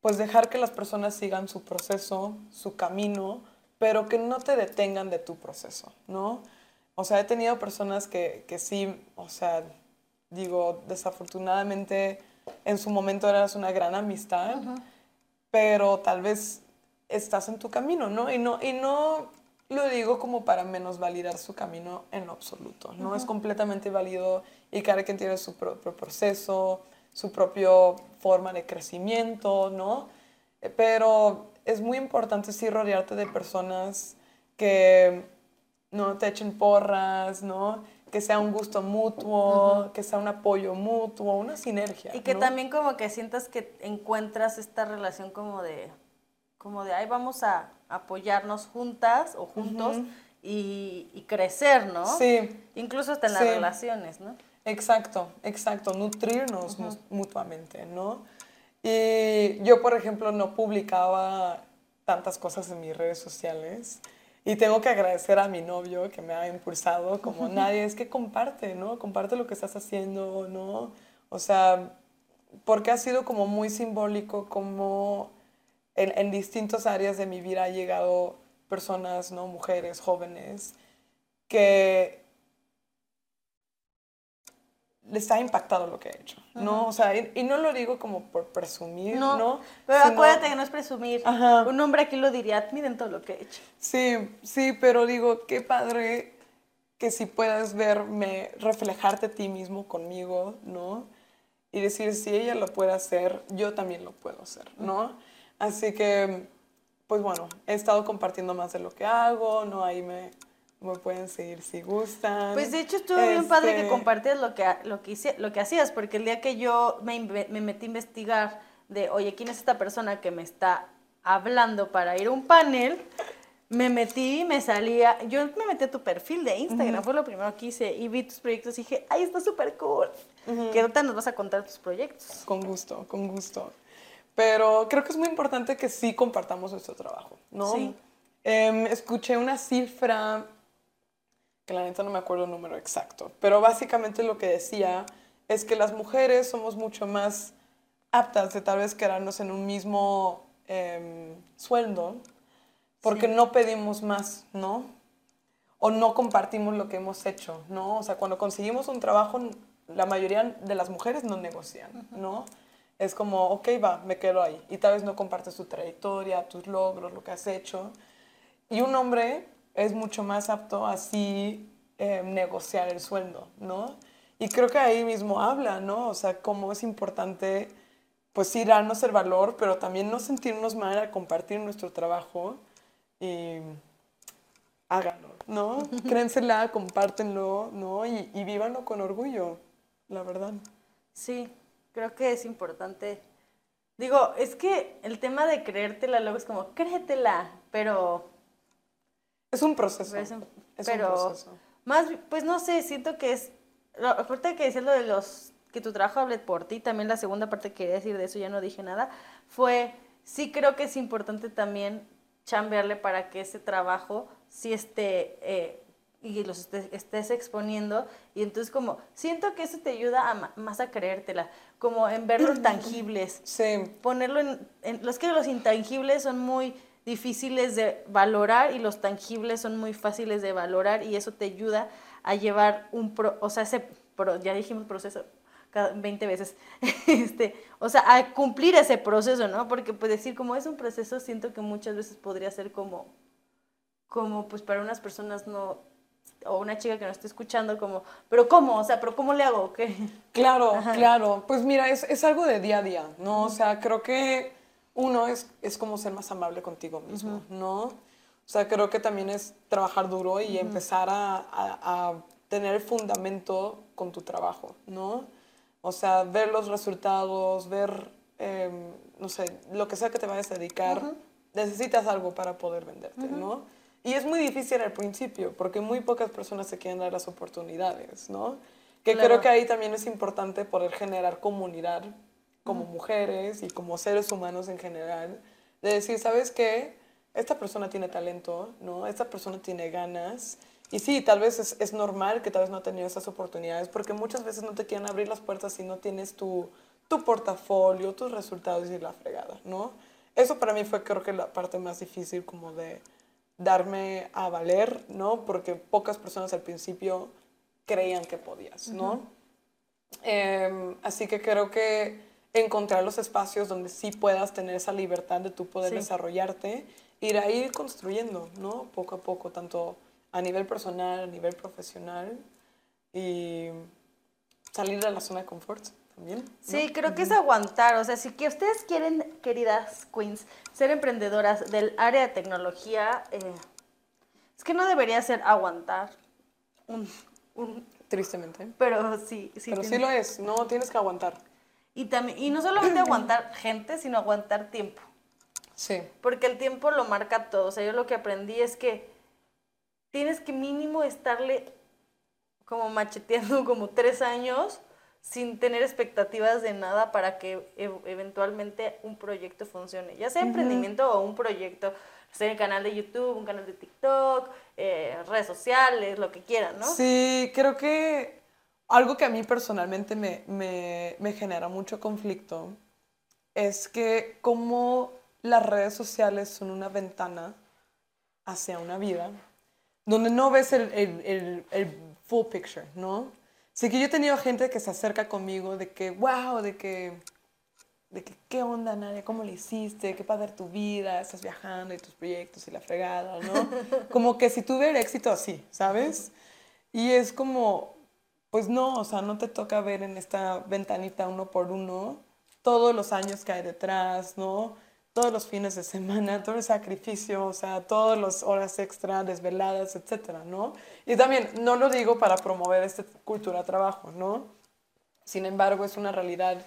pues, dejar que las personas sigan su proceso, su camino, pero que no te detengan de tu proceso, ¿no? O sea, he tenido personas que, que sí, o sea, digo, desafortunadamente en su momento eras una gran amistad, pero tal vez estás en tu camino, ¿no? Y no, y no lo digo como para menos validar su camino en lo absoluto, ¿no? Es completamente válido y cada quien tiene su propio proceso, su propia forma de crecimiento, ¿no? Pero es muy importante sí rodearte de personas que no te echen porras, ¿no? Que sea un gusto mutuo, que sea un apoyo mutuo, una sinergia. Y que también como que sientas que encuentras esta relación como de, como de, ahí vamos a apoyarnos juntas o juntos y, crecer, ¿no? Sí. Incluso hasta en las relaciones, ¿no? Exacto, exacto, nutrirnos mutuamente, ¿no? Y yo, por ejemplo, no publicaba tantas cosas en mis redes sociales. Y tengo que agradecer a mi novio que me ha impulsado como nadie, es que comparte, ¿no? Comparte lo que estás haciendo, ¿no? O sea, porque ha sido como muy simbólico como en, en distintas áreas de mi vida ha llegado personas, ¿no? Mujeres, jóvenes, que les ha impactado lo que he hecho, ¿no? O sea, y, no lo digo como por presumir, ¿no? Pero acuérdate que no es presumir. Un hombre aquí lo diría, miren todo lo que he hecho. Sí, sí, pero digo, qué padre que si puedas verme, reflejarte a ti mismo conmigo, ¿no? Y decir, si ella lo puede hacer, yo también lo puedo hacer, ¿no? Así que, pues bueno, he estado compartiendo más de lo que hago, ¿no? Ahí me, me pueden seguir si gustan. Pues de hecho estuvo bien padre que este compartías lo que, lo, que lo que hacías, porque el día que yo me, me, metí a investigar de, oye, ¿quién es esta persona que me está hablando para ir a un panel? Me metí, me salía, yo me metí a tu perfil de Instagram, fue lo primero que hice, y vi tus proyectos y dije, ay, está súper cool. Que ahorita nos vas a contar tus proyectos. Con gusto, con gusto. Pero creo que es muy importante que sí compartamos nuestro trabajo, ¿no? Sí. Em, escuché una cifra que la neta no me acuerdo el número exacto, pero básicamente lo que decía es que las mujeres somos mucho más aptas de tal vez quedarnos en un mismo em, sueldo porque no pedimos más, ¿no? O no compartimos lo que hemos hecho, ¿no? O sea, cuando conseguimos un trabajo, la mayoría de las mujeres no negocian, ¿no? Es como, ok, va, me quedo ahí. Y tal vez no compartes tu trayectoria, tus logros, lo que has hecho. Y un hombre es mucho más apto así eh, negociar el sueldo, ¿no? Y creo que ahí mismo habla, ¿no? O sea, cómo es importante, pues sí, darnos el valor, pero también no sentirnos mal al compartir nuestro trabajo y háganlo, ¿no? Créensela, compártenlo, ¿no? Y, y vívanlo con orgullo, la verdad. Sí, creo que es importante. Digo, es que el tema de creértela luego es como, créetela, pero es un proceso. Es un, proceso. Más, pues no sé, siento que es. Aparte que decir lo de los. que tu trabajo hable por ti, también la segunda parte que quería decir de eso, ya no dije nada, fue. Sí creo que es importante también chambearle para que ese trabajo sí esté. Eh, y los estés, exponiendo y entonces como siento que eso te ayuda a, más a creértela como en verlos tangibles sí ponerlo en, en los que los intangibles son muy difíciles de valorar y los tangibles son muy fáciles de valorar y eso te ayuda a llevar un, pro, o sea, ese, ya dijimos proceso cada 20 veces, este, o sea, a cumplir ese proceso, ¿no? Porque pues decir como es un proceso, siento que muchas veces podría ser como, como pues para unas personas no, o una chica que no esté escuchando como, pero ¿cómo? O sea, pero ¿cómo le hago? ¿Qué? Claro, claro. Pues mira, es, es, algo de día a día, ¿no? O sea, creo que uno es, es como ser más amable contigo mismo, ¿no? O sea, creo que también es trabajar duro y empezar a, a, tener fundamento con tu trabajo, ¿no? O sea, ver los resultados, ver, em, no sé, lo que sea que te vayas a dedicar, necesitas algo para poder venderte, ¿no? Y es muy difícil al principio, porque muy pocas personas se quieren dar las oportunidades, ¿no? Que creo que ahí también es importante poder generar comunidad como mujeres y como seres humanos en general, de decir, ¿sabes qué? Esta persona tiene talento, ¿no? Esta persona tiene ganas. Y sí, tal vez es, es normal que tal vez no ha tenido esas oportunidades, porque muchas veces no te quieren abrir las puertas si no tienes tu, tu portafolio, tus resultados y la fregada, ¿no? Eso para mí fue creo que la parte más difícil como de darme a valer, ¿no? Porque pocas personas al principio creían que podías, ¿no? Em, así que creo que encontrar los espacios donde sí puedas tener esa libertad de tú poder desarrollarte, ir a ir construyendo, ¿no? Poco a poco, tanto a nivel personal, a nivel profesional y salir de la zona de confort Sí, creo que es aguantar, o sea, si que ustedes quieren, queridas queens, ser emprendedoras del área de tecnología, eh, es que no debería ser aguantar un, un Tristemente. pero sí, sí. Pero sí lo es, no tienes que aguantar. Y, también, y no solamente aguantar gente, sino aguantar tiempo. Sí. Porque el tiempo lo marca todo. O sea, yo lo que aprendí es que tienes que mínimo estarle como macheteando como tres años sin tener expectativas de nada para que e- eventualmente un proyecto funcione. Ya sea emprendimiento o un proyecto, sea el canal de YouTube, un canal de TikTok, eh, redes sociales, lo que quieran, ¿no? Sí, creo que algo que a mí personalmente me, me, me genera mucho conflicto es que como las redes sociales son una ventana hacia una vida donde no ves el, el, el, el full picture, ¿no? Así que yo he tenido gente que se acerca conmigo de que, wow, de que, de que, ¿qué onda, Nadia? ¿Cómo le hiciste? ¿Qué padre tu vida? Estás viajando y tus proyectos y la fregada, ¿no? como que si tuviera éxito así, ¿sabes? Y es como, pues no, o sea, no te toca ver en esta ventanita uno por uno todos los años que hay detrás, ¿no? Todos los fines de semana, todo el sacrificio, o sea, todas las horas extra, desveladas, etcétera, ¿no? Y también, no lo digo para promover esta cultura de trabajo, ¿no? Sin embargo, es una realidad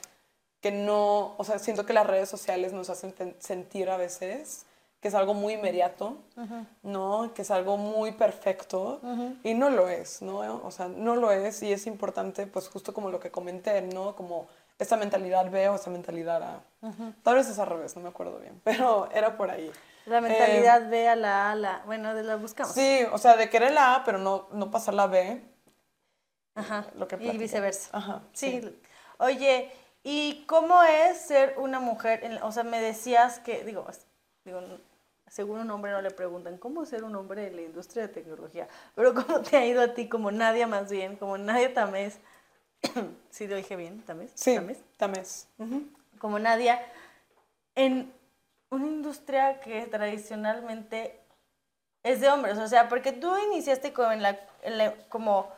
que no, o sea, siento que las redes sociales nos hacen sentir a veces que es algo muy inmediato, ¿no? Que es algo muy perfecto y no lo es, ¿no? O sea, no lo es y es importante, pues justo como lo que comenté, ¿no? Como esta mentalidad B o esta mentalidad A. Tal vez es al revés, no me acuerdo bien, pero era por ahí. La mentalidad ve a la A, la, bueno, de la buscamos. Sí, o sea, de querer la A, pero no, no pasar la B. Ajá. lo que y viceversa. Ajá, Sí. sí. Oye, ¿y cómo es ser una mujer? en- o sea, me decías que, digo, digo, según un hombre no le preguntan, ¿cómo ser un hombre en la industria de tecnología? Pero ¿cómo te ha ido a ti como Nadia más bien, como Nadia Tamés? sí lo dije bien, Tamés. Sí, Tamés. tamés. Ujú. Como Nadia, en una industria que tradicionalmente es de hombres, o sea, porque tú iniciaste como, en la, en la- como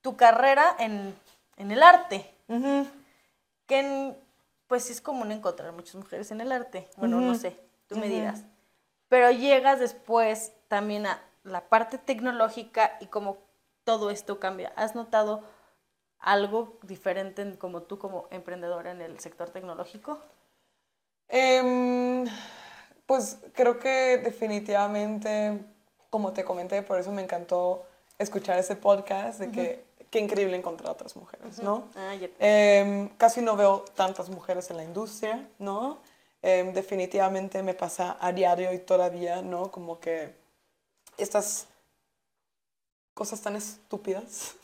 tu carrera en, en el arte, Ujú. que en- pues sí es común encontrar muchas mujeres en el arte, bueno, no Ujú. sé, tú me dirás, pero llegas después también a la parte tecnológica y como todo esto cambia, ¿has notado algo diferente en- como tú como emprendedora en el sector tecnológico? Em, pues creo que definitivamente, como te comenté, por eso me encantó escuchar ese podcast, de que qué increíble encontrar otras mujeres, ¿no? Ah. Em, casi no veo tantas mujeres en la industria, ¿no? Em, definitivamente me pasa a diario y todavía, ¿no? Como que estas cosas tan estúpidas,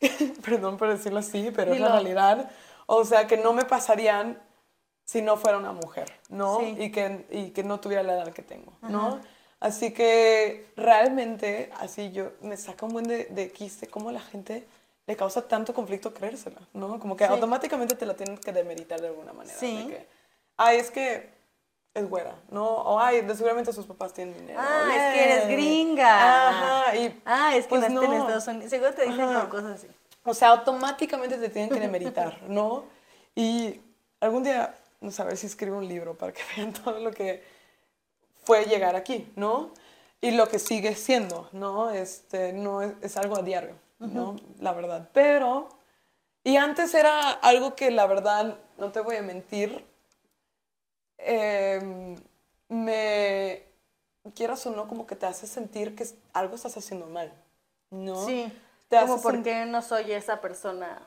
perdón por decirlo así, pero es la realidad, o sea, que no me pasarían si no fuera una mujer, ¿no? Sí. Y, que, y que no tuviera la edad que tengo, ¿no? Así que realmente, así yo me saca un buen de, de quiste cómo la gente le causa tanto conflicto creérsela, ¿no? Como que Sí. automáticamente te la tienen que demeritar de alguna manera. Sí. De que, ay, es que es güera, ¿no? O ay, seguramente sus papás tienen dinero. Ah, es que eres gringa. Ajá, y Ah, es que pues naciste en no. Estados Unidos. Seguro te dicen Ajá. cosas así. O sea, automáticamente te tienen que demeritar, ¿no? Y algún día, no sé, a ver si escribo un libro para que vean todo lo que fue llegar aquí, ¿no? Y lo que sigue siendo, ¿no? Este, no es, es algo a diario, ¿no? La verdad. Pero, y antes era algo que la verdad, no te voy a mentir, em, me, quieras o no, como que te hace sentir que algo estás haciendo mal, ¿no? Sí. Te Como hace por sen- qué no soy esa persona.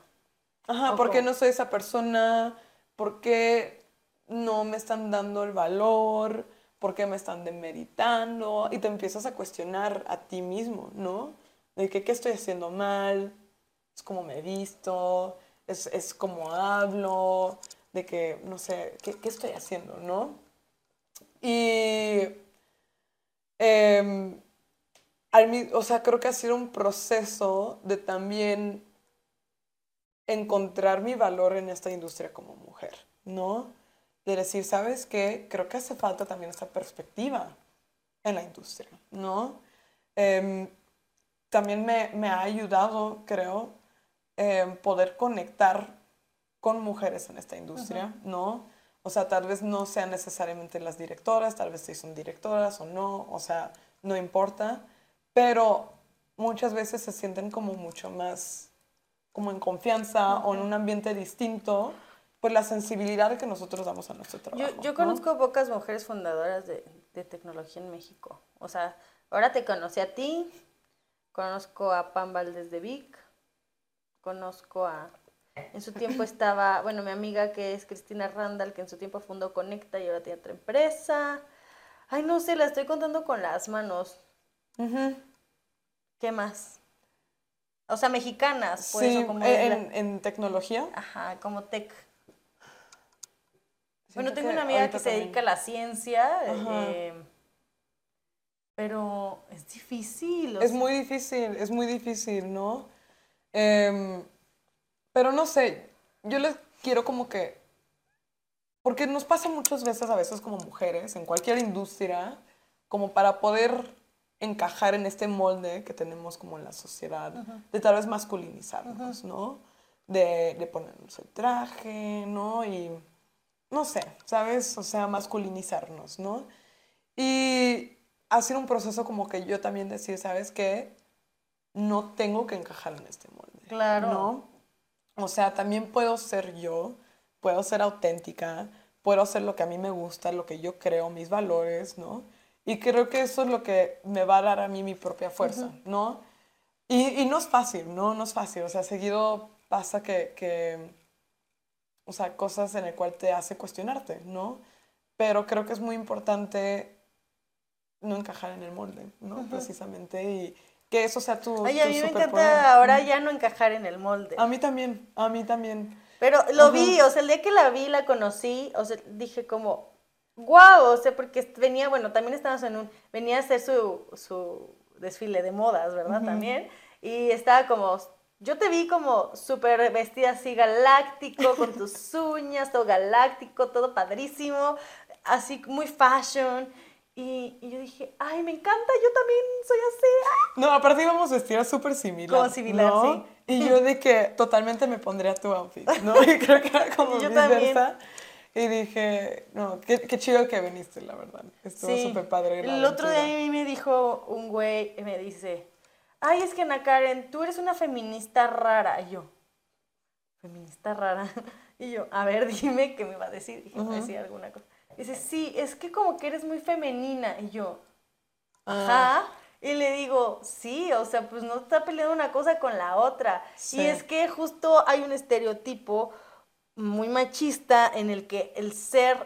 Ajá, ¿O porque no soy esa persona, ¿por qué no me están dando el valor? ¿Por qué me están demeritando? Y te empiezas a cuestionar a ti mismo, ¿no? De que qué estoy haciendo mal, es como me he visto, es, es como hablo, de que, no sé, ¿qué, qué estoy haciendo, no? Y, em, o sea, creo que ha sido un proceso de también encontrar mi valor en esta industria como mujer, ¿no? De decir, ¿sabes qué? Creo que hace falta también esta perspectiva en la industria, ¿no? Em, también me, me, ha ayudado, creo, em, poder conectar con mujeres en esta industria, ¿no? O sea, tal vez no sean necesariamente las directoras, tal vez sí son directoras o no, o sea, no importa, pero muchas veces se sienten como mucho más como en confianza o en un ambiente distinto, pues la sensibilidad que nosotros damos a nuestro trabajo. Yo, yo conozco pocas mujeres fundadoras de, de, tecnología en México. O sea, ahora te conocí a ti, conozco a Pam Valdez de Vic, conozco a... En su tiempo estaba, bueno, mi amiga que es Cristina Randall, que en su tiempo fundó Conecta y ahora tiene otra empresa. Ay, no sé, la estoy contando con las manos. ¿Qué más? O sea, mexicanas, pues. Sí, como en, en, tecnología. Ajá, como tech. bueno, tengo una amiga que se dedica a la ciencia, eh, pero es difícil. Es muy difícil, es muy difícil, ¿no? Em, pero no sé, yo les quiero como que, porque nos pasa muchas veces a veces como mujeres, en cualquier industria, como para poder encajar en este molde que tenemos como en la sociedad, de tal vez masculinizarnos, ¿no? De, de, ponernos el traje, ¿no? Y no sé, ¿sabes? O sea, masculinizarnos, ¿no? Y ha sido un proceso como que yo también decir, ¿sabes qué? No tengo que encajar en este molde. Claro. ¿No? O sea, también puedo ser yo, puedo ser auténtica, puedo hacer lo que a mí me gusta, lo que yo creo, mis valores, ¿no? Y creo que eso es lo que me va a dar a mí mi propia fuerza, ¿no? Y, y, no es fácil, ¿no? No es fácil. O sea, seguido pasa que, que, o sea, cosas en el cual te hace cuestionarte, ¿no? Pero creo que es muy importante no encajar en el molde, ¿no? Precisamente. Y que eso sea tu. Oye, a mí me encanta ahora ya no encajar en el molde. A mí también, a mí también. Pero lo vi, o sea, el día que la vi, la conocí, o sea, dije como, Guau, o sea, porque venía, bueno, también estábamos en un, venía a hacer su, su desfile de modas, ¿verdad? También. Y estaba como, yo te vi como súper vestida así galáctico, con tus uñas, todo galáctico, todo padrísimo, así muy fashion. Y, y, yo dije, ay, me encanta, yo también soy así. No, aparte íbamos vestidas súper similar. Como similar, sí. Y yo de que totalmente me pondría tu outfit, ¿no? Y creo que era como yo también. Y dije, no, qué, qué chido que viniste, la verdad. Estuvo súper padre. El otro día a mí me dijo un güey, me dice, ay, es que Ana Karen, tú eres una feminista rara. Y yo, feminista rara. Y yo, a ver, dime qué me va a decir. Dije, me decir alguna cosa. Dice, sí, es que como que eres muy femenina. Y yo, ah. ajá. Y le digo, sí, o sea, pues no está peleando una cosa con la otra. Y es que justo hay un estereotipo muy machista en el que el ser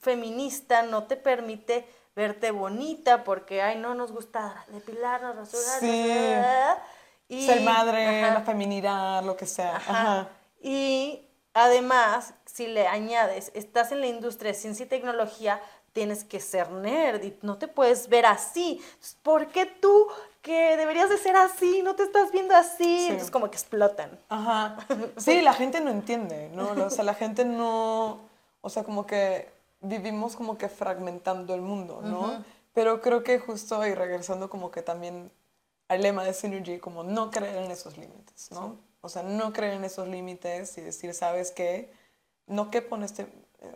feminista no te permite verte bonita porque, ay, no nos gusta depilarnos, rasurarnos. Sí. Ser madre, la feminidad, lo que sea. Ajá. Y además, si le añades, estás en la industria de ciencia y tecnología, tienes que ser nerd y no te puedes ver así. ¿Por qué tú que deberías de ser así, no te estás viendo así, entonces como que explotan. Ajá. Sí, la gente no entiende, ¿no? O sea, la gente no, o sea, como que vivimos como que fragmentando el mundo, ¿no? Pero creo que justo y regresando como que también al lema de Synergy, como no creer en esos límites, ¿no? O sea, no creer en esos límites y decir, ¿sabes qué? No quepo en este...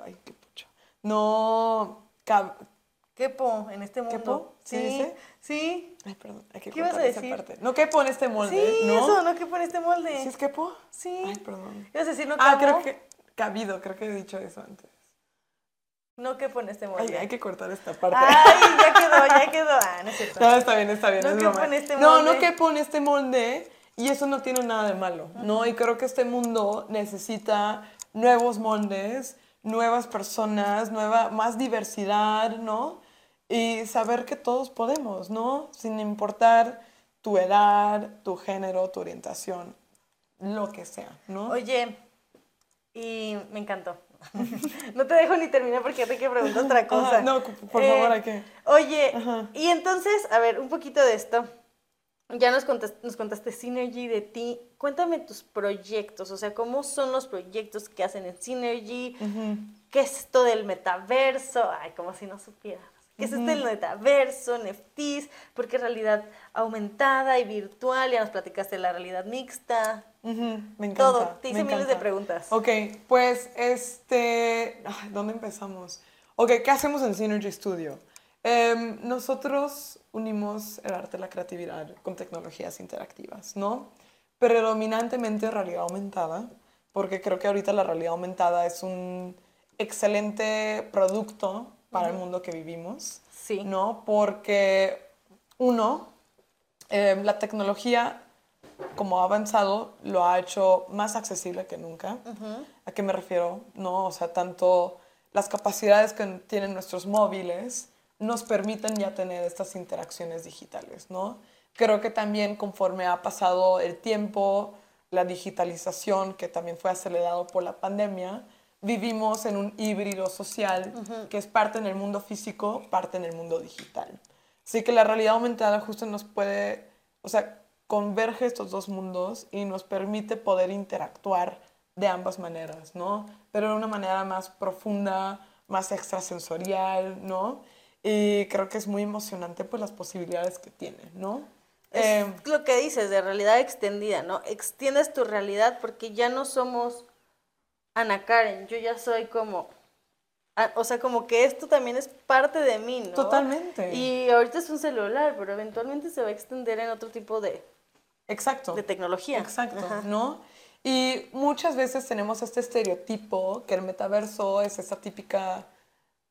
Ay, qué pucha. No quepo en este mundo. ¿Quepo? Sí, sí. Ay, perdón, hay que ¿Qué ibas a decir? Esa parte. No quepo en este molde, sí, ¿no? eso, no quepo en este molde. ¿Sí es quepo? Sí. Ay, perdón. Ibas a decir no quepo. Ah, creo que cabido, creo que he dicho eso antes. No quepo en este molde. Ay, hay que cortar esta parte. Ay, ya quedó, ya quedó. Ah, no es cierto. No, está bien, está bien. No es quepo en este molde. No, no quepo en este molde y eso no tiene nada de malo, ¿no? Y creo que este mundo necesita nuevos moldes, nuevas personas, nueva, más diversidad, ¿no? Y saber que todos podemos, ¿no? Sin importar tu edad, tu género, tu orientación, lo que sea, ¿no? Oye, y me encantó. no te dejo ni terminar porque te quiero preguntar otra cosa. no, por favor, Eh, hay que... Oye, y entonces, a ver, un poquito de esto. Ya nos contaste, nos contaste Synergy de ti. Cuéntame tus proyectos, o sea, cómo son los proyectos que hacen en Synergy, qué es esto del metaverso, ay, como si no supieras. ¿Qué es esto del metaverso, NFTs? ¿Por qué realidad aumentada y virtual? Ya nos platicaste de la realidad mixta. Me encanta. Todo, te hice miles de preguntas. Ok, pues este. ay, ¿Dónde empezamos? Ok, ¿qué hacemos en Synergy Studio? Em, nosotros unimos el arte y la creatividad con tecnologías interactivas, ¿no? Predominantemente realidad aumentada, porque creo que ahorita la realidad aumentada es un excelente producto para el mundo que vivimos. Sí. ¿No? Porque, uno, em, la tecnología como ha avanzado, lo ha hecho más accesible que nunca. ¿A qué me refiero? No, o sea, tanto las capacidades que tienen nuestros móviles nos permiten ya tener estas interacciones digitales, ¿no? Creo que también conforme ha pasado el tiempo, la digitalización, que también fue acelerado por la pandemia, vivimos en un híbrido social que es parte en el mundo físico, parte en el mundo digital. Así que la realidad aumentada justo nos puede, o sea, converge estos dos mundos y nos permite poder interactuar de ambas maneras, ¿no? Pero de una manera más profunda, más extrasensorial, ¿no? Y creo que es muy emocionante pues las posibilidades que tiene, ¿no? Es Eh, lo que dices de realidad extendida, ¿no? Extiendes tu realidad porque ya no somos Ana Karen, yo ya soy como, ah, o sea, como que esto también es parte de mí, ¿no? Totalmente. Y ahorita es un celular, pero eventualmente se va a extender en otro tipo de, exacto. de tecnología. Exacto, Ajá. ¿no? Y muchas veces tenemos este estereotipo que el metaverso es esa típica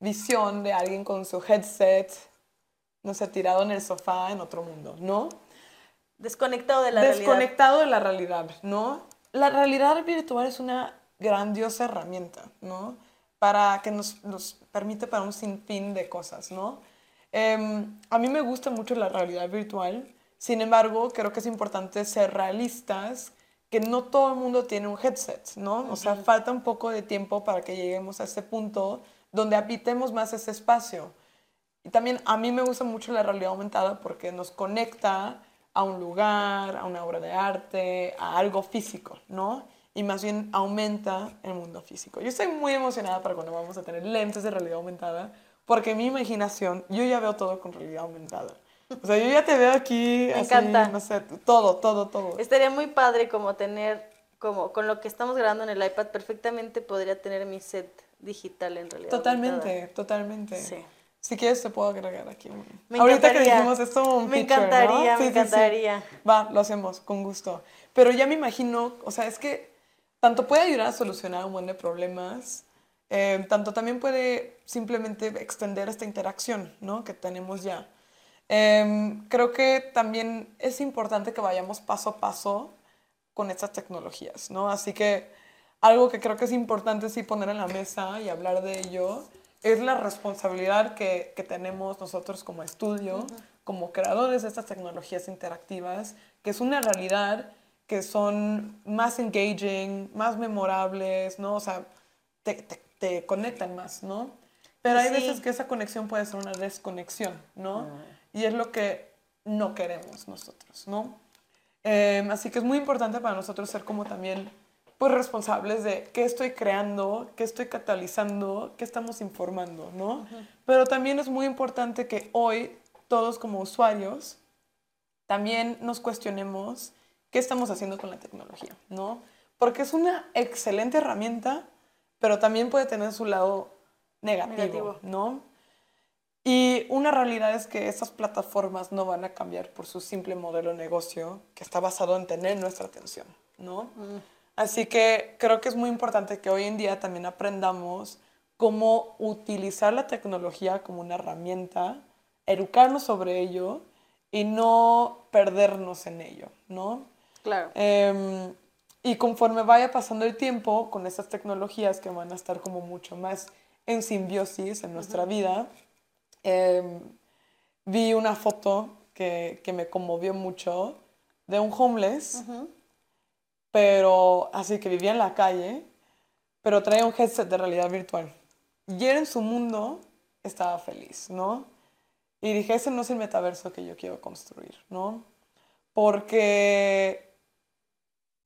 visión de alguien con su headset, no sé, tirado en el sofá en otro mundo, ¿no? Desconectado de la realidad. Desconectado de la realidad, ¿no? La realidad virtual es una grandiosa herramienta, ¿no? Para que nos, nos permite para un sinfín de cosas, ¿no? Em, a mí me gusta mucho la realidad virtual, sin embargo, creo que es importante ser realistas, que no todo el mundo tiene un headset, ¿no? O sea, falta un poco de tiempo para que lleguemos a ese punto donde habitemos más ese espacio. Y también a mí me gusta mucho la realidad aumentada porque nos conecta a un lugar, a una obra de arte, a algo físico, ¿no? Y más bien aumenta el mundo físico. Yo estoy muy emocionada para cuando vamos a tener lentes de realidad aumentada porque mi imaginación yo ya veo todo con realidad aumentada. O sea, yo ya te veo aquí, Me así, encanta. no sé, todo, todo, todo. Estaría muy padre como tener, como con lo que estamos grabando en el iPad, perfectamente podría tener mi set digital en realidad. Totalmente, aumentada. totalmente. Sí. Si quieres te puedo agregar aquí. Me Ahorita que encantaría. dijimos esto un Me feature, ¿no? encantaría, me Sí, sí, sí. encantaría. Va, lo hacemos, con gusto. Pero ya me imagino, o sea, es que tanto puede ayudar a solucionar un buen de problemas, eh, tanto también puede simplemente extender esta interacción, ¿no? Que tenemos ya. Em, creo que también es importante que vayamos paso a paso con estas tecnologías, ¿no? Así que algo que creo que es importante sí poner en la mesa y hablar de ello es la responsabilidad que, que tenemos nosotros como estudio, como creadores de estas tecnologías interactivas, que es una realidad que son más engaging, más memorables, ¿no? O sea, te, te- te conectan más, ¿no? Pero hay Sí. veces que esa conexión puede ser una desconexión, ¿no? Y es lo que no queremos nosotros, ¿no? Eh, así que es muy importante para nosotros ser como también pues responsables de qué estoy creando, qué estoy catalizando, qué estamos informando, ¿no? Pero también es muy importante que hoy todos como usuarios también nos cuestionemos qué estamos haciendo con la tecnología, ¿no? Porque es una excelente herramienta, pero también puede tener su lado negativo, Negativo. ¿no? Y una realidad es que estas plataformas no van a cambiar por su simple modelo de negocio que está basado en tener nuestra atención, ¿no? Así que creo que es muy importante que hoy en día también aprendamos cómo utilizar la tecnología como una herramienta, educarnos sobre ello y no perdernos en ello, ¿no? Claro. Em, y conforme vaya pasando el tiempo con estas tecnologías que van a estar como mucho más en simbiosis en nuestra vida, em, vi una foto que, que, me conmovió mucho de un homeless, pero así que vivía en la calle, pero traía un headset de realidad virtual. Y él en su mundo estaba feliz, ¿no? Y dije, ese no es el metaverso que yo quiero construir, ¿no? Porque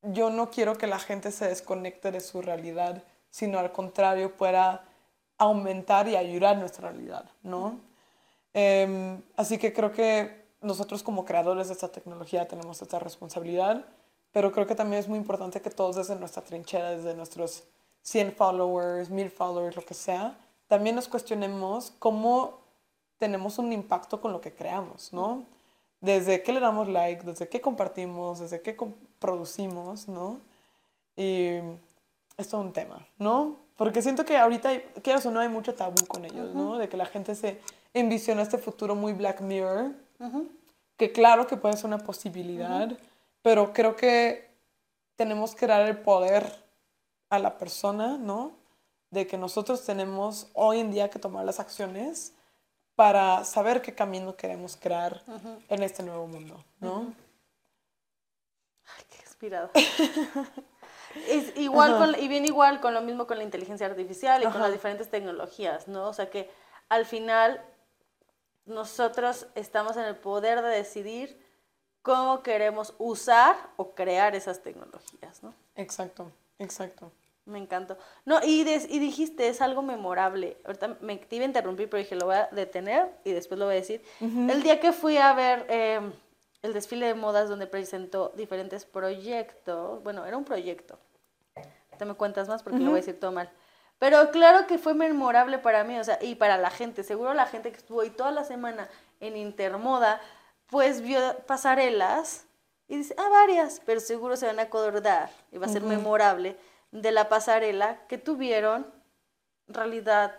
yo no quiero que la gente se desconecte de su realidad, sino al contrario, pueda aumentar y ayudar nuestra realidad, ¿no? Em, así que creo que nosotros como creadores de esta tecnología tenemos esta responsabilidad, pero creo que también es muy importante que todos desde nuestra trinchera, desde nuestros 100 followers, 1000 followers, lo que sea, también nos cuestionemos cómo tenemos un impacto con lo que creamos, ¿no? Desde qué le damos like, desde qué compartimos, desde qué producimos, ¿no? Y es todo un tema, ¿no? Porque siento que ahorita, quieras o no, hay mucho tabú con ellos, ¿no? De que la gente se envisiona este futuro muy Black Mirror, que claro que puede ser una posibilidad, pero creo que tenemos que dar el poder a la persona, ¿no? De que nosotros tenemos hoy en día que tomar las acciones para saber qué camino queremos crear en este nuevo mundo, ¿no? Ay, qué inspirado. es igual y bien igual con lo mismo con la inteligencia artificial y con las diferentes tecnologías, ¿no? O sea que al final nosotros estamos en el poder de decidir cómo queremos usar o crear esas tecnologías, ¿no? Exacto, exacto. Me encantó. No, y, y dijiste, es algo memorable. Ahorita me te iba a interrumpir, pero dije, lo voy a detener y después lo voy a decir. El día que fui a ver em, el desfile de modas donde presentó diferentes proyectos, bueno, era un proyecto. Te me cuentas más porque lo voy a decir todo mal. Pero claro que fue memorable para mí, o sea, y para la gente. Seguro la gente que estuvo ahí toda la semana en Intermoda, pues vio pasarelas y dice, ah, varias, pero seguro se van a acordar y va a ser memorable de la pasarela que tuvieron realidad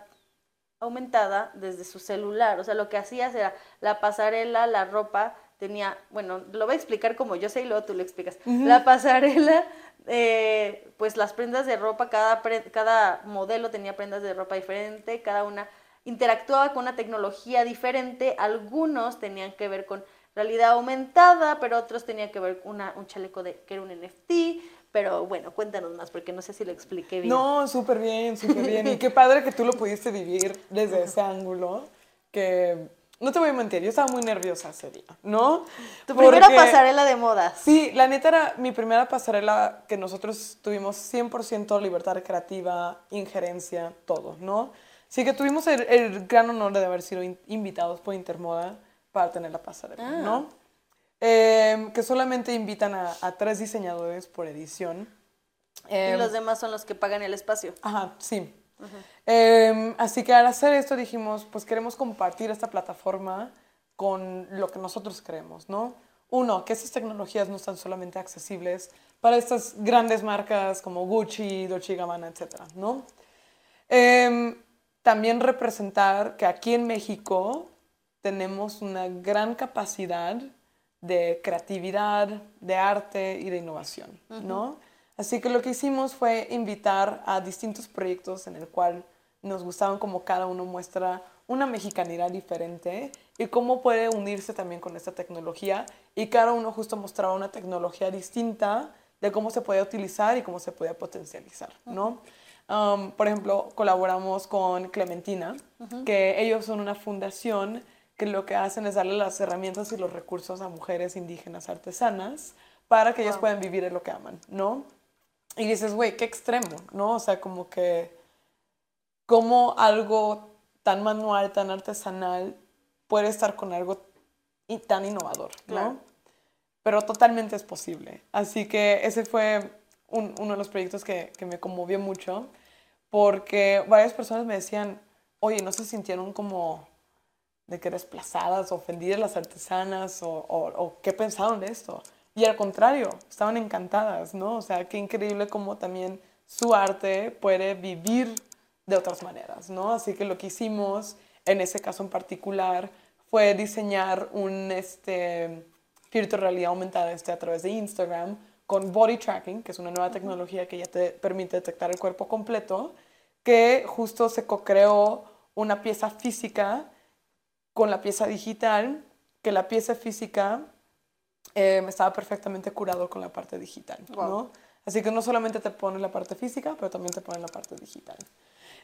aumentada desde su celular. O sea, lo que hacías era la pasarela, la ropa tenía, bueno, lo voy a explicar como yo sé y luego tú lo explicas. La pasarela, eh, pues las prendas de ropa, cada, cada modelo tenía prendas de ropa diferente, cada una interactuaba con una tecnología diferente, algunos tenían que ver con realidad aumentada, pero otros tenían que ver con un chaleco de, que era un NFT, pero bueno, cuéntanos más, porque no sé si lo expliqué bien. No, súper bien, súper bien. Y qué padre que tú lo pudiste vivir desde ese ángulo, que no te voy a mentir, yo estaba muy nerviosa ese día, ¿no? Tu primera pasarela de modas. Sí, la neta era mi primera pasarela que nosotros tuvimos 100% libertad creativa, injerencia, todo, ¿no? Sí que tuvimos el, gran honor de haber sido invitados por Intermoda para tener la pasarela, ah. ¿no? Em, que solamente invitan a, tres diseñadores por edición. y em, los demás son los que pagan el espacio. Ajá, sí. Em, así que al hacer esto dijimos, pues queremos compartir esta plataforma con lo que nosotros creemos, ¿no? Uno, que esas tecnologías no están solamente accesibles para estas grandes marcas como Gucci, Dolce Gabbana, etc., ¿no? también representar que aquí en México tenemos una gran capacidad de creatividad, de arte y de innovación, ¿no? Así que lo que hicimos fue invitar a distintos proyectos en el cual nos gustaban como cada uno muestra una mexicanidad diferente y cómo puede unirse también con esta tecnología y cada uno justo mostraba una tecnología distinta de cómo se puede utilizar y cómo se puede potencializar, ¿no? Um, por ejemplo, colaboramos con Clementina, que ellos son una fundación que lo que hacen es darle las herramientas y los recursos a mujeres indígenas artesanas para que ellas puedan vivir en lo que aman, ¿no? Y dices, güey, qué extremo, ¿no? O sea, como que, como algo tan manual, tan artesanal, puede estar con algo tan innovador, ¿no? Pero totalmente es posible. Así que ese fue uno de los proyectos que, que me conmovió mucho, porque varias personas me decían, oye, ¿no se sintieron como de que desplazadas, ofendidas las artesanas o, o, qué pensaron de esto. Y al contrario, estaban encantadas, ¿no? O sea, qué increíble cómo también su arte puede vivir de otras maneras, ¿no? Así que lo que hicimos en ese caso en particular fue diseñar un este, realidad aumentada este, a través de Instagram con body tracking, que es una nueva tecnología que ya te permite detectar el cuerpo completo, que justo se co-creó una pieza física con la pieza digital, que la pieza física eh, estaba perfectamente curado con la parte digital, ¿no? Así que no solamente te pone la parte física, pero también te pone la parte digital.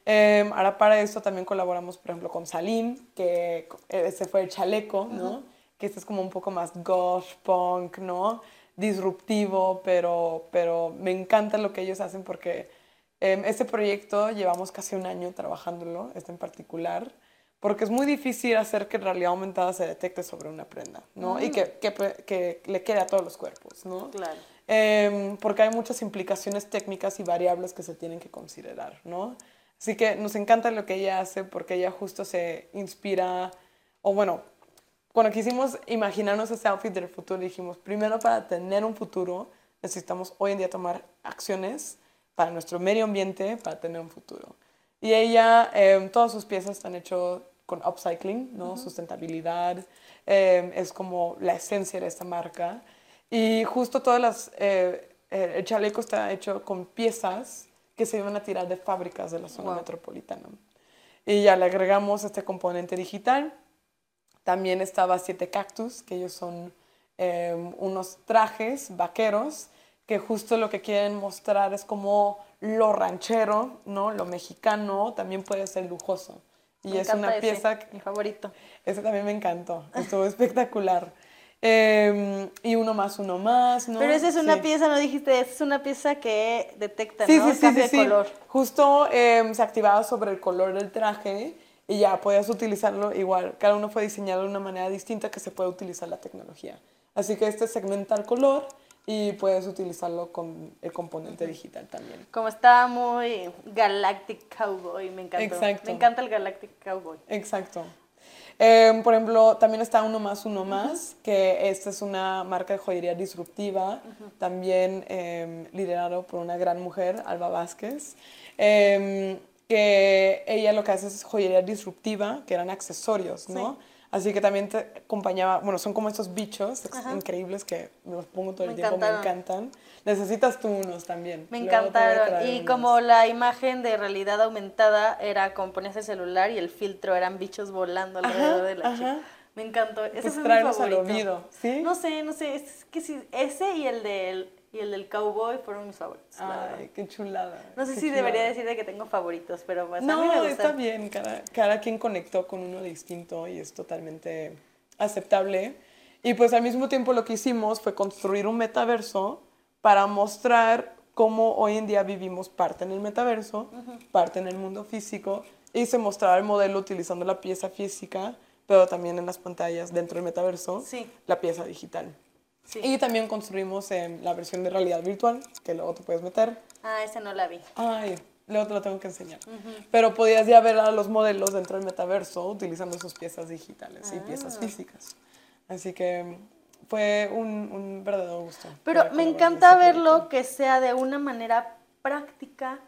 Eh, ahora para esto también colaboramos, por ejemplo, con Salim, que ese fue el chaleco, ¿no? Que este es como un poco más gosh, punk, ¿no? Disruptivo, pero, pero me encanta lo que ellos hacen porque eh, este proyecto llevamos casi un año trabajándolo, este en particular porque es muy difícil hacer que en realidad aumentada se detecte sobre una prenda, ¿no? Y que, que, que, le quede a todos los cuerpos, ¿no? Claro. Eh, porque hay muchas implicaciones técnicas y variables que se tienen que considerar, ¿no? Así que nos encanta lo que ella hace porque ella justo se inspira, o bueno, cuando quisimos imaginarnos ese outfit del futuro, dijimos, primero para tener un futuro necesitamos hoy en día tomar acciones para nuestro medio ambiente para tener un futuro. Y ella, eh, todas sus piezas están hechas con upcycling, ¿no? Sustentabilidad, eh, es como la esencia de esta marca. Y justo todas las, eh, eh, el chaleco está hecho con piezas que se iban a tirar de fábricas de la zona metropolitana. Y ya le agregamos este componente digital. También estaba Siete Cactus, que ellos son unos trajes vaqueros que justo lo que quieren mostrar es como lo ranchero, ¿no? Lo mexicano también puede ser lujoso. Y es una pieza... Mi favorito. Ese también me encantó. Estuvo espectacular. Em, y uno más, uno más, ¿no? Pero esa es una pieza, no dijiste, es una pieza que detecta, sí, ¿no? Sí, sí, Cambia sí, de color. Justo em, se activaba sobre el color del traje y ya podías utilizarlo igual. Cada uno fue diseñado de una manera distinta que se puede utilizar la tecnología. Así que este segmenta el color y puedes utilizarlo con el componente digital también. Como está muy Galactic Cowboy, me encanta. Exacto. Me encanta el Galactic Cowboy. Exacto. Em, por ejemplo, también está Uno Más, Uno Más, que esta es una marca de joyería disruptiva, también eh, liderado por una gran mujer, Alba Vázquez, em, que ella lo que hace es joyería disruptiva, que eran accesorios, ¿no? Así que también te acompañaba, bueno, son como estos bichos increíbles que me los pongo todo el tiempo, me encantan. Necesitas tú unos también. Me encantaron. Y como la imagen de realidad aumentada era como ponías el celular y el filtro eran bichos volando alrededor de la chica. Me encantó. Ese pues fue mi favorito. ¿sí? No sé, no sé, es que sí, ese y el del y el del cowboy fueron mis favoritos. Ay, qué chulada. No sé si debería decir de que tengo favoritos, pero pues no, a mí me está bien. Cada, cada quien conectó con uno distinto y es totalmente aceptable. Y pues al mismo tiempo lo que hicimos fue construir un metaverso para mostrar cómo hoy en día vivimos parte en el metaverso, parte en el mundo físico, y se mostraba el modelo utilizando la pieza física, pero también en las pantallas dentro del metaverso, sí. la pieza digital. Y también construimos la versión de realidad virtual, que luego te puedes meter. Ah, esa no la vi. Ay, luego te lo tengo que enseñar. Pero podías ya ver a los modelos dentro del metaverso utilizando sus piezas digitales y piezas ah. físicas. Así que fue un, un verdadero gusto. Pero me encanta verlo que sea de una manera práctica.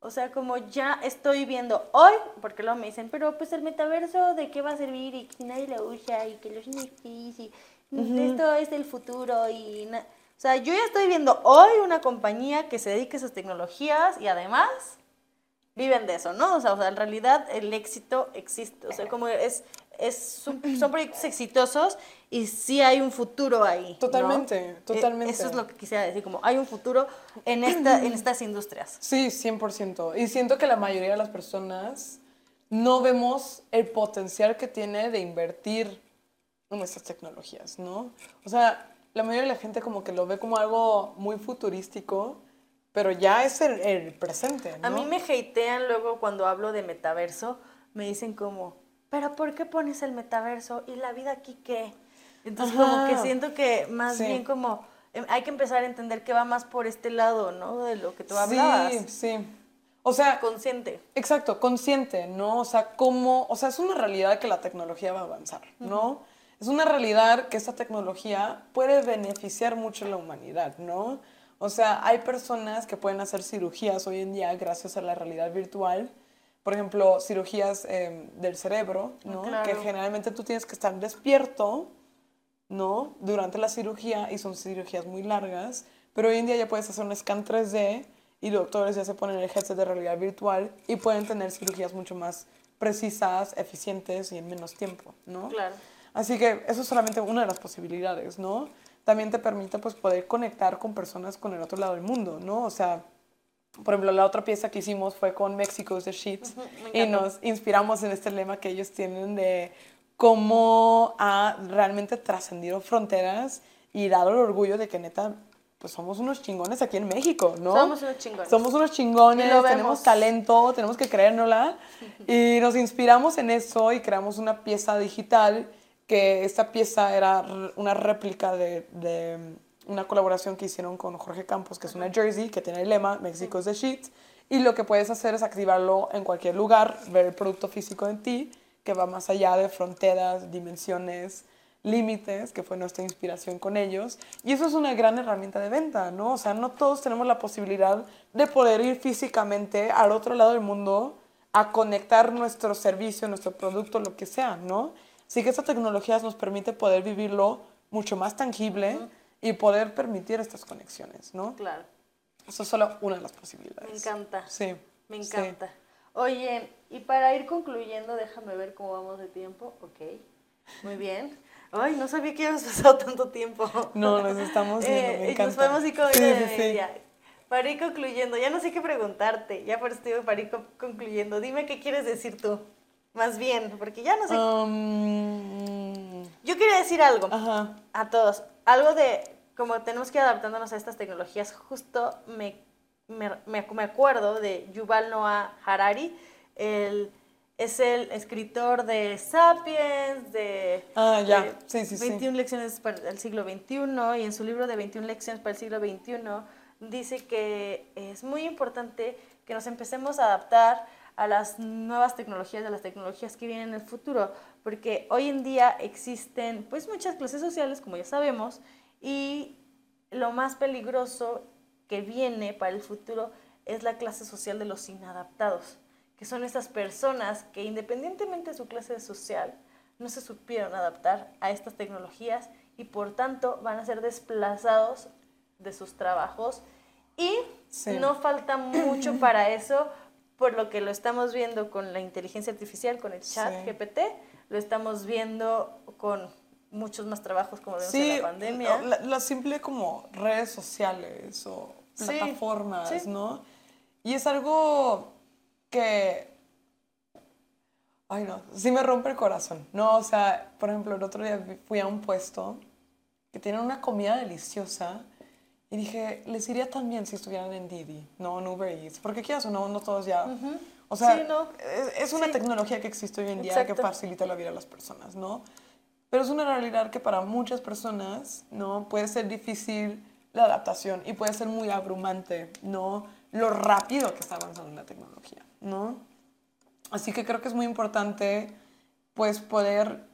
O sea, como ya estoy viendo hoy, porque luego me dicen, pero pues el metaverso, ¿de qué va a servir? Y que nadie lo usa, y que los NFTs, y esto es el futuro y... O sea, yo ya estoy viendo hoy una compañía que se dedique a esas tecnologías y además viven de eso, ¿no? O sea, en realidad el éxito existe, o sea, como es, es son, proyectos exitosos y sí hay un futuro ahí. Totalmente, e, totalmente. Eso es lo que quisiera decir, como hay un futuro en, esta, en estas industrias. Sí, 100%. Y siento que la mayoría de las personas no vemos el potencial que tiene de invertir en estas tecnologías, ¿no? O sea, la mayoría de la gente como que lo ve como algo muy futurístico, pero ya es el, presente, ¿no? A mí me hatean luego cuando hablo de metaverso, me dicen como, pero ¿por qué pones el metaverso y la vida aquí qué? Entonces como que siento que más bien como em, hay que empezar a entender que va más por este lado, ¿no? De lo que tú hablabas. Sí, sí. O sea, consciente. Exacto, consciente, ¿no? O sea, cómo, o sea, es una realidad que la tecnología va a avanzar, ¿no? es una realidad que esta tecnología puede beneficiar mucho a la humanidad, ¿no? O sea, hay personas que pueden hacer cirugías hoy en día gracias a la realidad virtual. Por ejemplo, cirugías em, del cerebro, ¿no? Que generalmente tú tienes que estar despierto, ¿no? Durante la cirugía y son cirugías muy largas, pero hoy en día ya puedes hacer un scan 3D y los doctores ya se ponen el headset de realidad virtual y pueden tener cirugías mucho más precisas, eficientes y en menos tiempo, ¿no? Claro. Así que eso es solamente una de las posibilidades, ¿no? También te permite pues poder conectar con personas con el otro lado del mundo, ¿no? O sea, por ejemplo, la otra pieza que hicimos fue con Mexico's The Sheets y nos inspiramos en este lema que ellos tienen de cómo ha realmente trascendido fronteras y dado el orgullo de que neta pues somos unos chingones aquí en México, ¿no? Somos unos chingones. Somos unos chingones, tenemos talento, tenemos que creérnosla. y nos inspiramos en eso y creamos una pieza digital que esta pieza era una réplica de, de una colaboración que hicieron con Jorge Campos, que es una jersey que tiene el lema Mexico's the Sheet. Y lo que puedes hacer es activarlo en cualquier lugar, ver el producto físico en ti, que va más allá de fronteras, dimensiones, límites, que fue nuestra inspiración con ellos. Y eso es una gran herramienta de venta, ¿no? O sea, no todos tenemos la posibilidad de poder ir físicamente al otro lado del mundo a conectar nuestro servicio, nuestro producto, lo que sea, ¿no? Así que esta tecnología nos permite poder vivirlo mucho más tangible y poder permitir estas conexiones, ¿no? Claro. Eso es solo una de las posibilidades. Me encanta. Sí. Me sí. encanta. Oye, y para ir concluyendo, déjame ver cómo vamos de tiempo. Ok, muy bien. Ay, no sabía que habíamos pasado tanto tiempo. No, nos estamos viendo, me Eh, y encanta. Nos podemos ir con Sí, sí, media. Para ir concluyendo, ya no sé qué preguntarte. Ya por digo para ir co- concluyendo. Dime qué quieres decir tú. Más bien, porque ya no sé. Um, Yo quería decir algo ajá. a todos. Algo de, como tenemos que ir adaptándonos a estas tecnologías, justo me, me, me- me acuerdo de Yuval Noah Harari. El, es el escritor de Sapiens, de, Ah, ya. de Sí, sí, sí. 21 lecciones para el siglo XXI, y en su libro de 21 lecciones para el siglo XXI dice que es muy importante que nos empecemos a adaptar a las nuevas tecnologías, a las tecnologías que vienen en el futuro, porque hoy en día existen pues muchas clases sociales, como ya sabemos, y lo más peligroso que viene para el futuro es la clase social de los inadaptados, que son esas personas que independientemente de su clase social, no se supieron adaptar a estas tecnologías y por tanto van a ser desplazados de sus trabajos y Sí. no falta mucho para eso, por lo que lo estamos viendo con la inteligencia artificial, con el chat Sí. GPT, lo estamos viendo con muchos más trabajos como vemos Sí, en la pandemia. La, la simple como redes sociales o Sí, plataformas, sí. ¿no? Y es algo que, ay no, sí me rompe el corazón, ¿no? O sea, por ejemplo, el otro día fui a un puesto que tiene una comida deliciosa y dije, les iría tan bien si estuvieran en Didi, no en Uber Eats, porque quieras o no, no todos ya... O sea, Sí, no. es, una Sí. tecnología que existe hoy en día que facilita la vida a las personas, ¿no? Pero es una realidad que para muchas personas, ¿no? Puede ser difícil la adaptación y puede ser muy abrumante, ¿no? Lo rápido que está avanzando la tecnología, ¿no? Así que creo que es muy importante, pues, poder,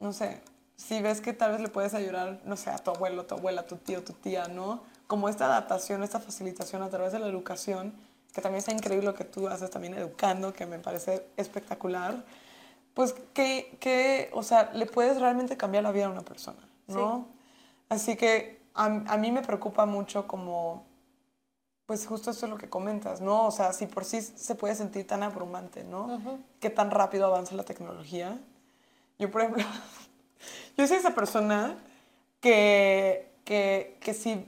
no sé, si ves que tal vez le puedes ayudar, no sé, a tu abuelo, tu abuela, tu tío, tu tía, ¿no? Como esta adaptación, esta facilitación a través de la educación, que también está increíble lo que tú haces también educando, que me parece espectacular, pues que, que, o sea, le puedes realmente cambiar la vida a una persona, ¿no? Así que a, a mí me preocupa mucho como, pues justo esto es lo que comentas, ¿no? O sea, si por sí se puede sentir tan abrumante, ¿no? Que tan rápido avanza la tecnología. Yo, por ejemplo, yo soy esa persona que, que, que si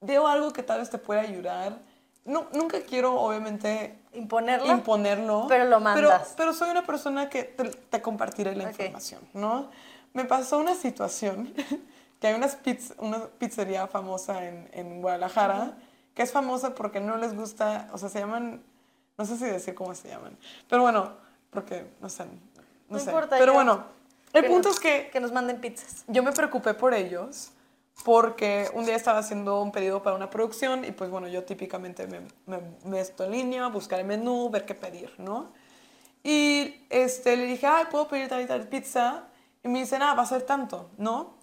veo algo que tal vez te puede ayudar, no, nunca quiero, obviamente, Imponerlo. imponerlo. Pero lo mandas. Pero, pero soy una persona que te, te compartiré la información, ¿no? Me pasó una situación que hay unas pizz- una pizzería famosa en, en Guadalajara que es famosa porque no les gusta, o sea, se llaman, no sé si decir cómo se llaman, pero bueno, porque, no sé, no, No sé. importa, pero bueno, el punto nos- es que Que nos manden pizzas. yo me preocupé por ellos porque un día estaba haciendo un pedido para una producción y pues bueno, yo típicamente me, me meto en línea, buscar el menú, ver qué pedir, ¿no? Y este, le dije, ay, ¿puedo pedir tal y tal pizza? Y me dicen, ah, va a ser tanto, ¿no?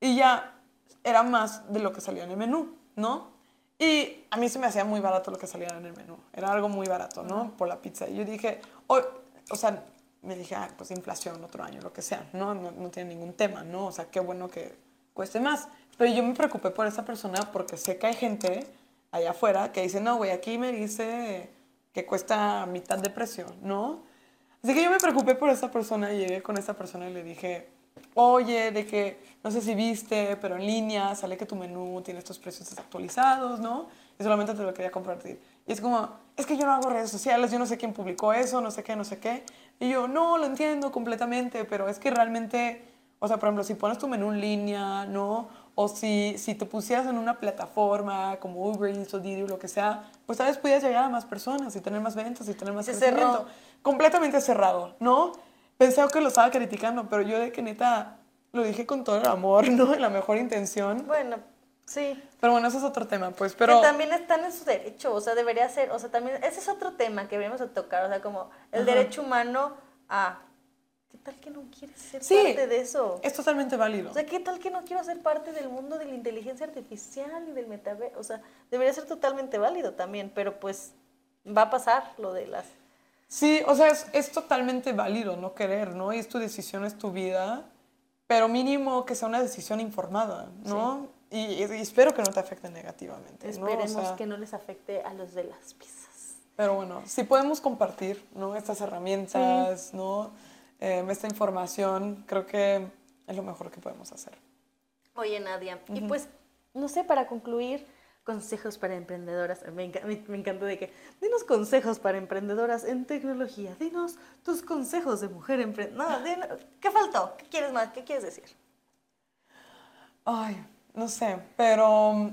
Y ya era más de lo que salía en el menú, ¿no? Y a mí se me hacía muy barato lo que salía en el menú. Era algo muy barato, ¿no? Por la pizza. Y yo dije, o, o sea, me dije, ah, pues inflación otro año, lo que sea, ¿no? ¿no? No tiene ningún tema, ¿no? O sea, qué bueno que cueste más. Pero yo me preocupé por esa persona porque sé que hay gente allá afuera que dice, no, güey, aquí me dice que cuesta mitad de precio, ¿no? Así que yo me preocupé por esa persona y llegué con esa persona y le dije, oye, de que no sé si viste, pero en línea sale que tu menú tiene estos precios desactualizados, ¿no? Y solamente te lo quería compartir. Y es como, es que yo no hago redes sociales, yo no sé quién publicó eso, no sé qué, no sé qué. Y yo, no, lo entiendo completamente, pero es que realmente, o sea, por ejemplo, si pones tu menú en línea, ¿no? O si, si te pusieras en una plataforma como Uber Eats o Didi o lo que sea, pues tal vez pudieras llegar a más personas y tener más ventas y tener más Se crecimiento. cerró. Completamente cerrado, ¿no? Pensaba que lo estaba criticando, pero yo de que neta lo dije con todo el amor, ¿no? Y la mejor intención. Bueno, sí. Pero bueno, eso es otro tema, pues. Pero Que también están en su derecho, o sea, debería ser, o sea, también, ese es otro tema que deberíamos de tocar, o sea, como el Ajá. derecho humano a, ¿qué tal que no quieres ser Sí. parte de eso? es totalmente válido. O sea, ¿qué tal que no quiero ser parte del mundo de la inteligencia artificial y del metaverso? O sea, debería ser totalmente válido también, pero pues va a pasar lo de las... Sí, o sea, es, es totalmente válido no querer, ¿no? Y es tu decisión, es tu vida, pero mínimo que sea una decisión informada, ¿no? Y, y espero que no te afecte negativamente, ¿no? O Esperemos sea, que no les afecte a los de las pizzas. Pero bueno, si podemos compartir, ¿no? Estas herramientas, ¿no? Eh, esta información, creo que es lo mejor que podemos hacer. Oye, Nadia, y pues, no sé, para concluir, consejos para emprendedoras. Me, enca- me, me encanta de que, dinos consejos para emprendedoras en tecnología. Dinos tus consejos de mujer emprendedora. No, din- ¿qué faltó? ¿Qué quieres más? ¿Qué quieres decir? Ay, no sé, pero, o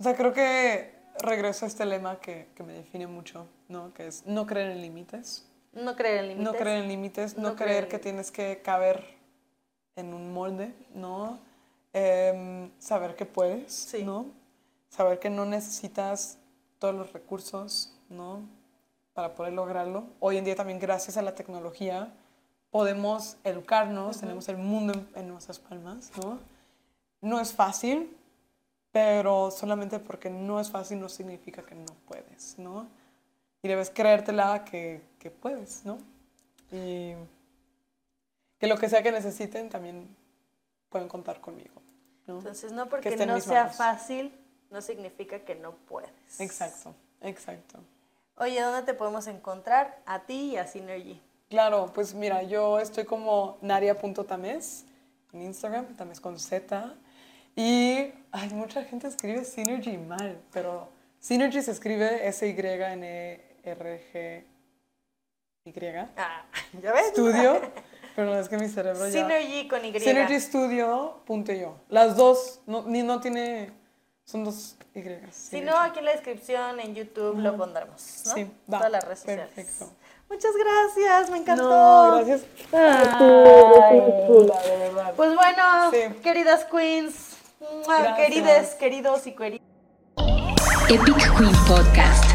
sea, creo que regreso a este lema que, que me define mucho, ¿no? Que es no creer en límites. No creer en límites. No creer en límites, no, No creer que tienes que caber en un molde, ¿no? Em, saber que puedes, Sí. ¿no? Saber que no necesitas todos los recursos, ¿no? Para poder lograrlo. Hoy en día también gracias a la tecnología podemos educarnos, tenemos el mundo en, en nuestras palmas, ¿no? No es fácil, pero solamente porque no es fácil no significa que no puedes, ¿no? Y debes creértela que, que puedes, ¿no? Y que lo que sea que necesiten también pueden contar conmigo, ¿no? Entonces, no Que porque no sea manos. fácil, no significa que no puedes. Exacto, exacto. Oye, ¿dónde te podemos encontrar? A ti y a Synergy. Claro, pues mira, yo estoy como naria.tames en Instagram, tames con Z. Y hay mucha gente escribe Synergy mal, pero Synergy se escribe S-Y-N-R-G-Y. Ah, ¿ya ves? Studio, pero no es que mi cerebro ya... Synergy con Y. Synergystudio.io. Las dos, no, ni no tiene, son dos Y. Si no, aquí en la descripción en YouTube lo pondremos, ¿no? Sí, va. Todas las redes sociales. Perfecto. Muchas gracias, me encantó. No, gracias. Ay. Pues bueno, Sí. queridas queens, Gracias. querides, queridos y queridas. Epic Queen Podcast.